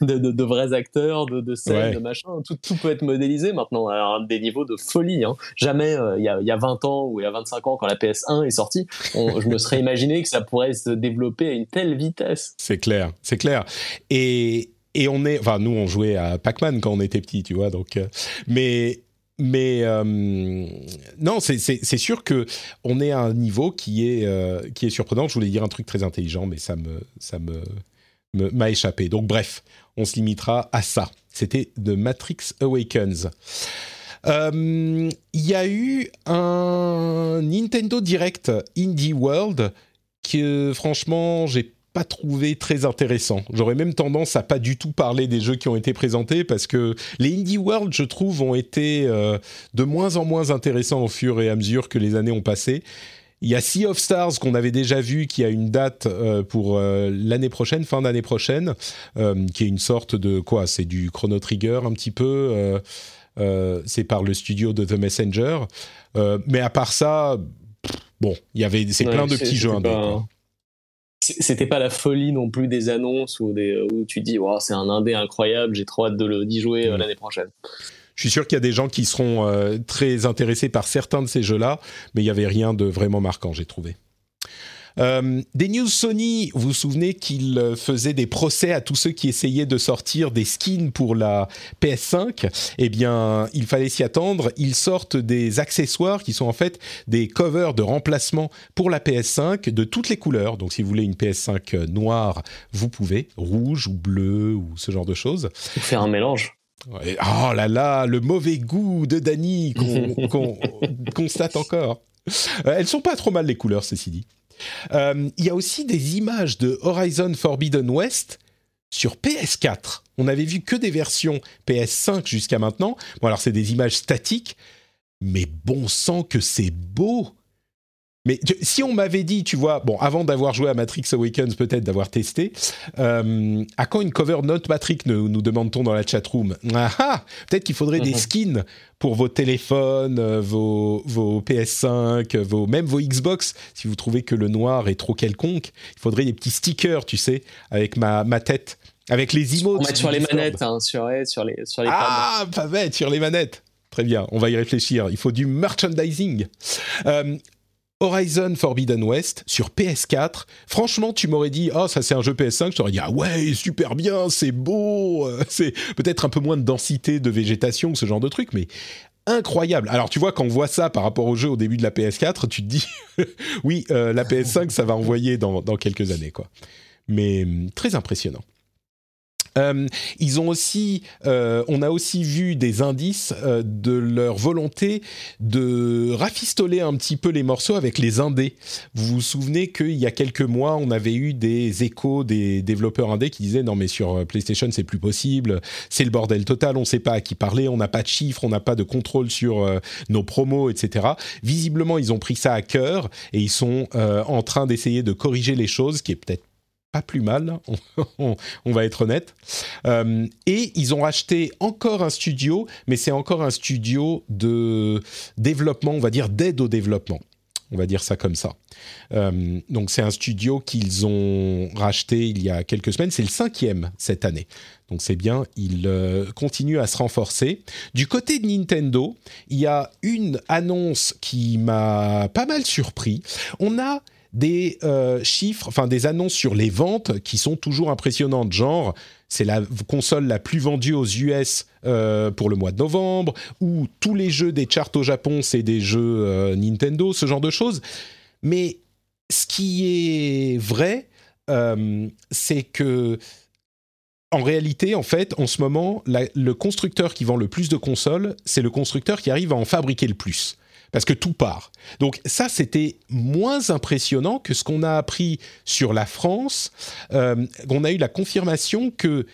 de, de, de, vrais acteurs, de, de scènes, de machin. Tout, tout, peut être modélisé maintenant à des niveaux de folie. Hein. Jamais, euh, il y, a, y, a, 20 ans ou il y a 25 ans, quand la PS1 est sortie, je me serais imaginé que ça pourrait se développer à une telle vitesse. C'est clair, c'est clair. Et et on est, enfin nous on jouait à Pac-Man quand on était petit, tu vois, donc, euh, mais mais euh, non, c'est sûr que on est à un niveau qui est euh, qui est surprenant. Je voulais dire un truc très intelligent, mais ça me ça me m'a échappé. Donc bref, on se limitera à ça. C'était The Matrix Awakens. Il y a eu un Nintendo Direct Indie World que franchement j'ai pas trouvé très intéressant. J'aurais même tendance à pas du tout parler des jeux qui ont été présentés parce que les Indie World, je trouve, ont été euh, de moins en moins intéressants au fur et à mesure que les années ont passé. Il y a Sea of Stars qu'on avait déjà vu, qui a une date euh, pour euh, l'année prochaine, fin d'année prochaine, qui est une sorte de quoi C'est du Chrono Trigger un petit peu. c'est par le studio de The Messenger. mais à part ça, bon, il y avait c'est plein de petits jeux indés c'était pas la folie non plus des annonces où, des, où tu dis c'est un indé incroyable, j'ai trop hâte d'y jouer euh, mm. l'année prochaine. Je suis sûr qu'il y a des gens qui seront euh, très intéressés par certains de ces jeux-là, mais il n'y avait rien de vraiment marquant, j'ai trouvé. Euh, des news Sony, vous vous souvenez qu'ils euh, faisaient des procès à tous ceux qui essayaient de sortir des skins pour la PS5 Eh bien, il fallait s'y attendre. Ils sortent des accessoires qui sont en fait des covers de remplacement pour la PS5 de toutes les couleurs. Donc, si vous voulez une PS5 noire, vous pouvez, rouge ou bleu ou ce genre de choses. Faire un mélange. Oh là là, le mauvais goût de Dany qu'on constate encore. Euh, elles sont pas trop mal les couleurs, ceci dit. Euh, il y a aussi des images de Horizon Forbidden West sur PS4. On n'avait vu que des versions PS5 jusqu'à maintenant. Bon, alors c'est des images statiques, mais bon sang que c'est beau mais si on m'avait dit, tu vois, bon, avant d'avoir joué à Matrix Awakens, peut-être d'avoir testé, euh, à quand une cover Note Matrix nous, nous demande-t-on dans la chatroom? Ah, ah Peut-être qu'il faudrait des mhm. skins pour vos téléphones, euh, vos, vos PS5, vos, même vos Xbox. Si vous trouvez que le noir est trop quelconque, il faudrait des petits stickers, tu sais, avec ma, ma tête, avec les emotes. On mettre sur les manettes, hein, sur, sur, les, sur les Ah, pas bête, sur les manettes. Très bien, on va y réfléchir. Il faut du merchandising. Euh, Horizon Forbidden West sur PS4. Franchement, tu m'aurais dit, oh, ça c'est un jeu PS5, je t'aurais dit, ah ouais, super bien, c'est beau, c'est peut-être un peu moins de densité de végétation, ce genre de truc, mais incroyable. Alors tu vois, quand on voit ça par rapport au jeu au début de la PS4, tu te dis, oui, euh, la PS5, ça va envoyer dans, dans quelques années, quoi. Mais hum, très impressionnant. Euh, ils ont aussi, euh, on a aussi vu des indices euh, de leur volonté de rafistoler un petit peu les morceaux avec les indés. Vous vous souvenez qu'il y a quelques mois, on avait eu des échos des développeurs indés qui disaient non mais sur PlayStation c'est plus possible, c'est le bordel total, on ne sait pas à qui parler, on n'a pas de chiffres, on n'a pas de contrôle sur nos promos, etc. Visiblement, ils ont pris ça à cœur et ils sont en train d'essayer de corriger les choses, qui est peut-être pas plus mal, on, va être honnête. Euh, et ils ont racheté encore un studio, mais c'est encore un studio de développement, on va dire d'aide au développement. On va dire ça comme ça. Euh, donc c'est un studio qu'ils ont racheté il y a quelques semaines. C'est le cinquième cette année. Donc c'est bien, il euh, continue à se renforcer. Du côté de Nintendo, il y a une annonce qui m'a pas mal surpris. On a des euh, chiffres, enfin des annonces sur les ventes qui sont toujours impressionnantes. Genre, c'est la console la plus vendue aux US euh, pour le mois de novembre, ou tous les jeux des charts au Japon, c'est des jeux euh, Nintendo, ce genre de choses. Mais ce qui est vrai, c'est que en réalité, en fait, en ce moment, le constructeur qui vend le plus de consoles, c'est le constructeur qui arrive à en fabriquer le plus parce que tout part. Donc ça, c'était moins impressionnant que ce qu'on a appris sur la France. Euh, on a eu la confirmation que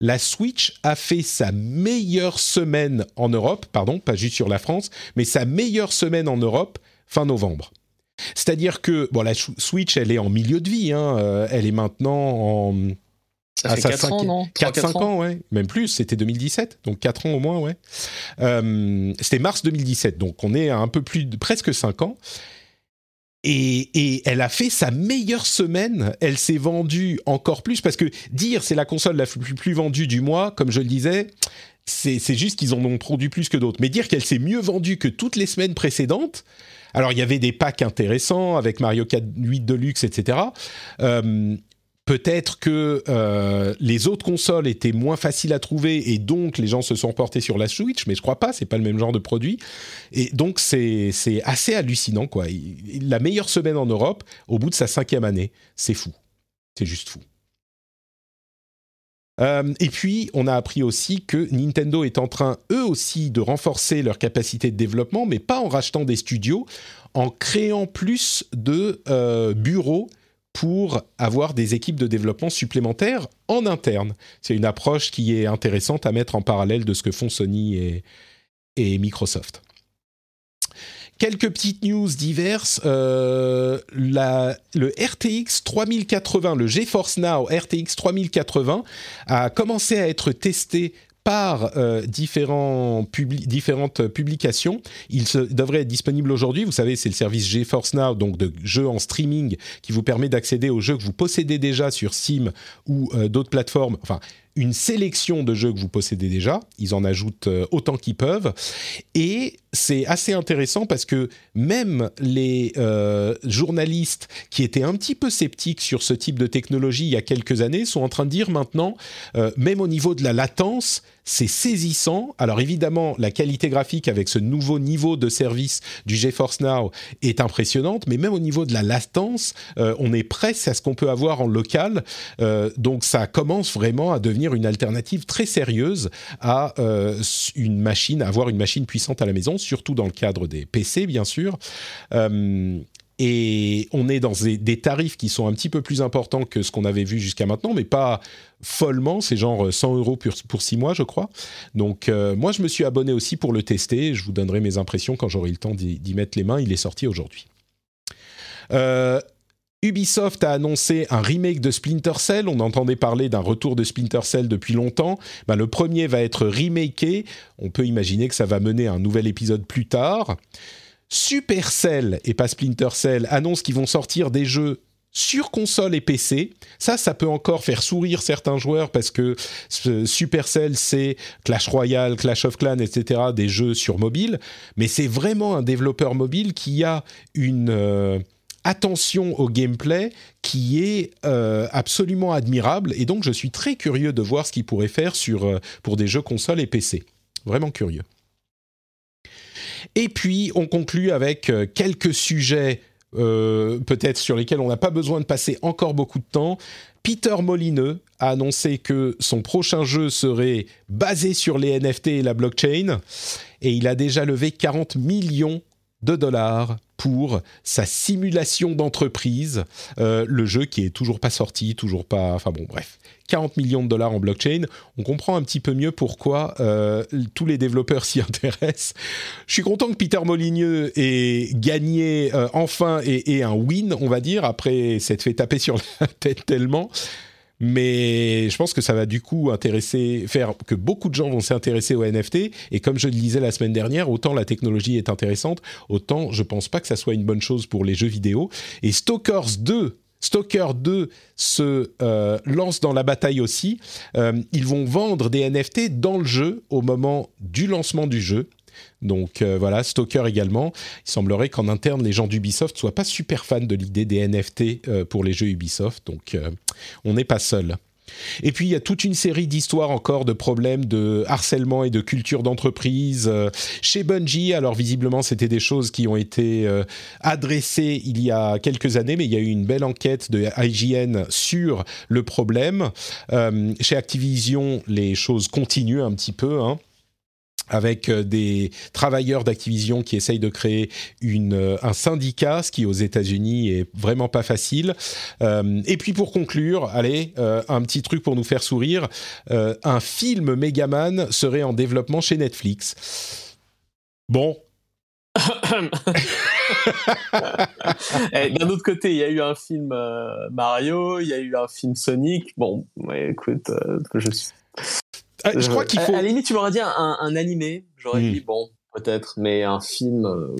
la Switch a fait sa meilleure semaine en Europe, pardon, pas juste sur la France, mais sa meilleure semaine en Europe fin novembre. C'est-à-dire que bon, la Switch, elle est en milieu de vie, hein, euh, elle est maintenant en ça ah, fait 4 ans, non 4-5 ans, ouais. Même plus, c'était 2017, donc 4 ans au moins, ouais. Euh, c'était mars 2017, donc on est à un peu plus de presque 5 ans. Et, et, elle a fait sa meilleure semaine. Elle s'est vendue encore plus parce que dire c'est la console la plus, plus vendue du mois, comme je le disais, c'est juste qu'ils en ont produit plus que d'autres. Mais dire qu'elle s'est mieux vendue que toutes les semaines précédentes, alors il y avait des packs intéressants avec Mario Kart 8 Deluxe, etc. Euh, Peut-être que euh, les autres consoles étaient moins faciles à trouver et donc les gens se sont portés sur la Switch, mais je crois pas, c'est pas le même genre de produit. Et donc c'est assez hallucinant quoi. La meilleure semaine en Europe au bout de sa cinquième année, c'est fou, c'est juste fou. Euh, et puis, on a appris aussi que Nintendo est en train, eux aussi, de renforcer leur capacité de développement, mais pas en rachetant des studios, en créant plus de euh, bureaux pour avoir des équipes de développement supplémentaires en interne. C'est une approche qui est intéressante à mettre en parallèle de ce que font Sony et, Microsoft. Quelques petites news diverses. Euh, le RTX 3080, le GeForce Now RTX 3080 a commencé à être testé par euh, différentes publications. Il devrait être disponible aujourd'hui. Vous savez, c'est le service GeForce Now, donc de jeux en streaming, qui vous permet d'accéder aux jeux que vous possédez déjà sur Steam ou euh, d'autres plateformes. Enfin, une sélection de jeux que vous possédez déjà. Ils en ajoutent euh, autant qu'ils peuvent. Et c'est assez intéressant parce que même les journalistes qui étaient un petit peu sceptiques sur ce type de technologie il y a quelques années sont en train de dire maintenant, même au niveau de la latence, c'est saisissant. Alors évidemment, la qualité graphique avec ce nouveau niveau de service du GeForce Now est impressionnante, mais même au niveau de la latence, on est presque à ce qu'on peut avoir en local. donc ça commence vraiment à devenir une alternative très sérieuse à euh, une machine, à avoir une machine puissante à la maison, surtout dans le cadre des PC, bien sûr. Euh, et on est dans des, tarifs qui sont un petit peu plus importants que ce qu'on avait vu jusqu'à maintenant, mais pas follement. C'est genre 100 euros pour, pour 6 mois, je crois. Donc, euh, moi, je me suis abonné aussi pour le tester. Je vous donnerai mes impressions quand j'aurai le temps d'y mettre les mains. Il est sorti aujourd'hui. Euh, Ubisoft a annoncé un remake de Splinter Cell. On entendait parler d'un retour de Splinter Cell depuis longtemps. Ben, le premier va être remaké. On peut imaginer que ça va mener à un nouvel épisode plus tard. Supercell et pas Splinter Cell annoncent qu'ils vont sortir des jeux sur console et PC. Ça, ça peut encore faire sourire certains joueurs parce que Supercell, c'est Clash Royale, Clash of Clans, etc., des jeux sur mobile. Mais c'est vraiment un développeur mobile qui a une... Euh, attention au gameplay qui est euh, absolument admirable et donc je suis très curieux de voir ce qu'il pourrait faire sur, euh, pour des jeux console et PC. Vraiment curieux. Et puis, on conclut avec quelques sujets peut-être sur lesquels on n'a pas besoin de passer encore beaucoup de temps. Peter Molineux a annoncé que son prochain jeu serait basé sur les NFT et la blockchain, et il a déjà levé 40 millions de dollars pour sa simulation d'entreprise, euh, le jeu qui est toujours pas sorti, toujours pas, enfin bon, bref, 40 millions de dollars en blockchain. On comprend un petit peu mieux pourquoi euh, tous les développeurs s'y intéressent. Je suis content que Peter Molyneux ait gagné euh, enfin et, un win, on va dire, après s'être fait taper sur la tête tellement. Mais je pense que ça va du coup intéresser, faire que beaucoup de gens vont s'intéresser aux NFT. Et comme je le disais la semaine dernière, autant la technologie est intéressante, autant je pense pas que ça soit une bonne chose pour les jeux vidéo. Et Stalkers 2 Stalker 2 se euh, lance dans la bataille aussi. Euh, ils vont vendre des NFT dans le jeu au moment du lancement du jeu. Donc euh, voilà, Stalker également. Il semblerait qu'en interne, les gens d'Ubisoft soient pas super fans de l'idée des NFT pour les jeux Ubisoft. Donc on n'est pas seul. Et puis il y a toute une série d'histoires encore de problèmes de harcèlement et de culture d'entreprise euh, chez Bungie. Alors visiblement c'était des choses qui ont été euh, adressées il y a quelques années, mais il y a eu une belle enquête de IGN sur le problème. Euh, chez Activision, les choses continuent un petit peu. Hein avec euh, des travailleurs d'Activision qui essayent de créer euh, un syndicat, ce qui aux États-Unis est vraiment pas facile. Euh, et puis pour conclure, allez, un petit truc pour nous faire sourire, un film Megaman serait en développement chez Netflix. Bon. Eh, d'un autre côté, il y a eu un film Mario, il y a eu un film Sonic. Bon, écoute, je suis ah, je crois qu'il faut. À, la limite, tu m'aurais dit un, un, animé. J'aurais hmm. dit bon, peut-être, mais un film. Euh,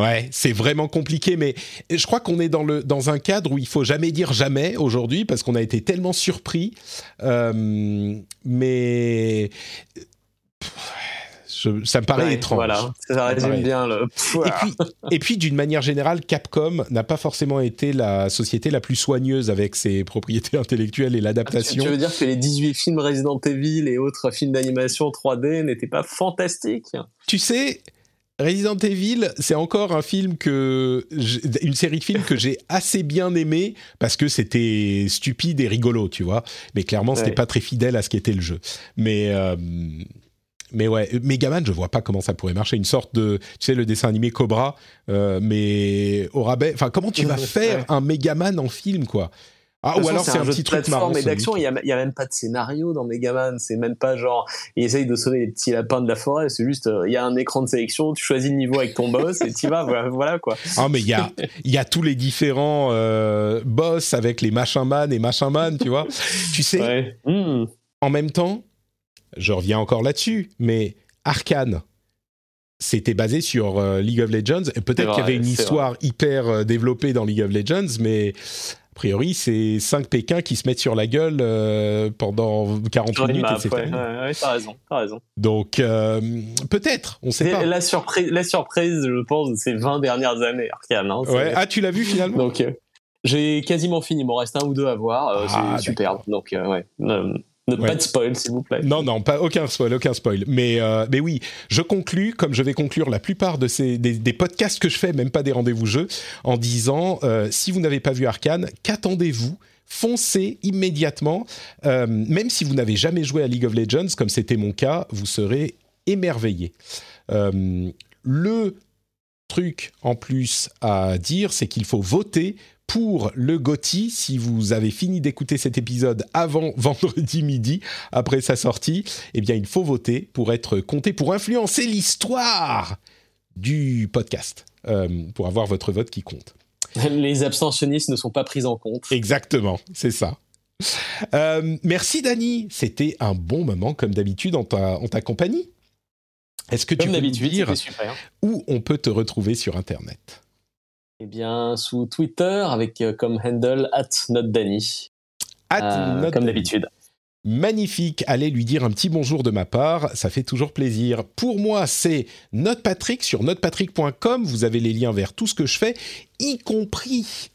ouais, c'est vraiment compliqué, mais je crois qu'on est dans le dans un cadre où il faut jamais dire jamais aujourd'hui parce qu'on a été tellement surpris. Euh, mais ça me paraît étrange. Voilà, ça résume bien le. Et puis, et puis d'une manière générale, Capcom n'a pas forcément été la société la plus soigneuse avec ses propriétés intellectuelles et l'adaptation. tu, veux dire que les 18 films Resident Evil et autres films d'animation 3D n'étaient pas fantastiques? Tu sais, Resident Evil, c'est encore un film que une série de films que j'ai assez bien aimé parce que c'était stupide et rigolo, tu vois. Mais clairement, c'était pas très fidèle à ce qu'était le jeu. Mais euh, mais ouais, Megaman, je vois pas comment ça pourrait marcher. Une sorte de, tu sais, le dessin animé Cobra, euh, mais au rabais. Enfin, comment tu vas faire un Megaman en film, quoi? Ah, ou alors c'est un, petit truc marrant. d'action, il n'y a, a, même pas de scénario dans Megaman. C'est même pas genre, il essaye de sauver les petits lapins de la forêt. C'est juste, euh, il y a un écran de sélection, tu choisis le niveau avec ton boss et tu vas, voilà, quoi. Ah, mais il y a, y a tous les différents euh, boss avec les machin man et machin man, tu vois. tu sais, hmm. en même temps, je reviens encore là-dessus, mais Arkane, c'était basé sur euh, League of Legends. Et peut-être qu'il y avait une histoire hyper euh, développée dans League of Legends, mais a priori, c'est 5 Pékins qui se mettent sur la gueule euh, pendant 40 minutes, etc. Ouais, ouais, t'as raison, as raison. Donc, peut-être, on sait pas. La surprise, la surprise, je pense, de ces 20 dernières années, Arkane. Hein, ah, tu l'as vu finalement? Donc, j'ai quasiment fini, il m'en reste un ou deux à voir. Ah, c'est superbe. Donc, ouais. Pas de spoil, s'il vous plaît. Non, non, pas aucun spoil, aucun spoil. Mais, euh, mais oui, je conclus, comme je vais conclure la plupart de ces des, podcasts que je fais, même pas des rendez-vous jeux, en disant euh, si vous n'avez pas vu Arkane, qu'attendez-vous? Foncez immédiatement, euh, même si vous n'avez jamais joué à League of Legends, comme c'était mon cas, vous serez émerveillé. le truc en plus à dire, c'est qu'il faut voter pour le GOTY, si vous avez fini d'écouter cet épisode avant vendredi midi, après sa sortie, eh bien il faut voter pour être compté, pour influencer l'histoire du podcast, euh, pour avoir votre vote qui compte. Les abstentionnistes ne sont pas pris en compte. Exactement, c'est ça. Euh, merci Dani, c'était un bon moment comme d'habitude en ta, compagnie. Est-ce que tu peux nous dire où on peut te retrouver sur Internet? Eh bien, sous Twitter, avec euh, comme handle at notdany. Euh, comme d'habitude. Magnifique, allez lui dire un petit bonjour de ma part, ça fait toujours plaisir. Pour moi, c'est NotePatrick sur notepatrick.com, vous avez les liens vers tout ce que je fais, y compris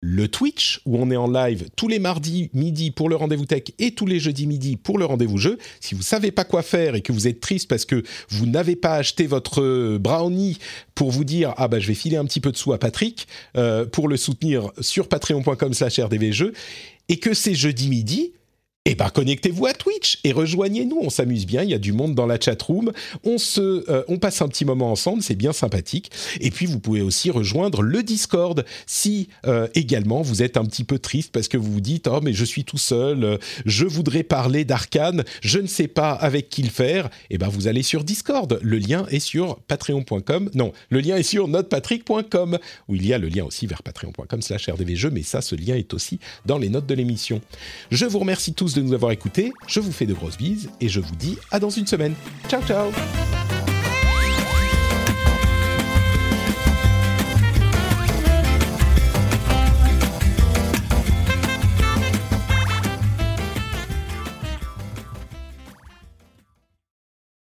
le Twitch, où on est en live tous les mardis midi pour le rendez-vous tech et tous les jeudis midi pour le rendez-vous jeu. Si vous savez pas quoi faire et que vous êtes triste parce que vous n'avez pas acheté votre brownie pour vous dire ah bah je vais filer un petit peu de sous à Patrick euh, pour le soutenir sur patreon.com/rdvjeux et que c'est jeudi midi, eh ben, connectez-vous à Twitch et rejoignez-nous. On s'amuse bien. Il y a du monde dans la chat room. On se, euh, on passe un petit moment ensemble. C'est bien sympathique. Et puis, vous pouvez aussi rejoindre le Discord si euh, également vous êtes un petit peu triste parce que vous vous dites oh mais je suis tout seul. Euh, je voudrais parler d'Arkane. Je ne sais pas avec qui le faire. Eh ben, vous allez sur Discord. Le lien est sur patreon.com. Non, le lien est sur notepatrick.com où il y a le lien aussi vers patreon.com/rdvjeux. Mais ça, ce lien est aussi dans les notes de l'émission. Je vous remercie tous nous avoir écoutés. Je vous fais de grosses bises et je vous dis à dans une semaine. Ciao ciao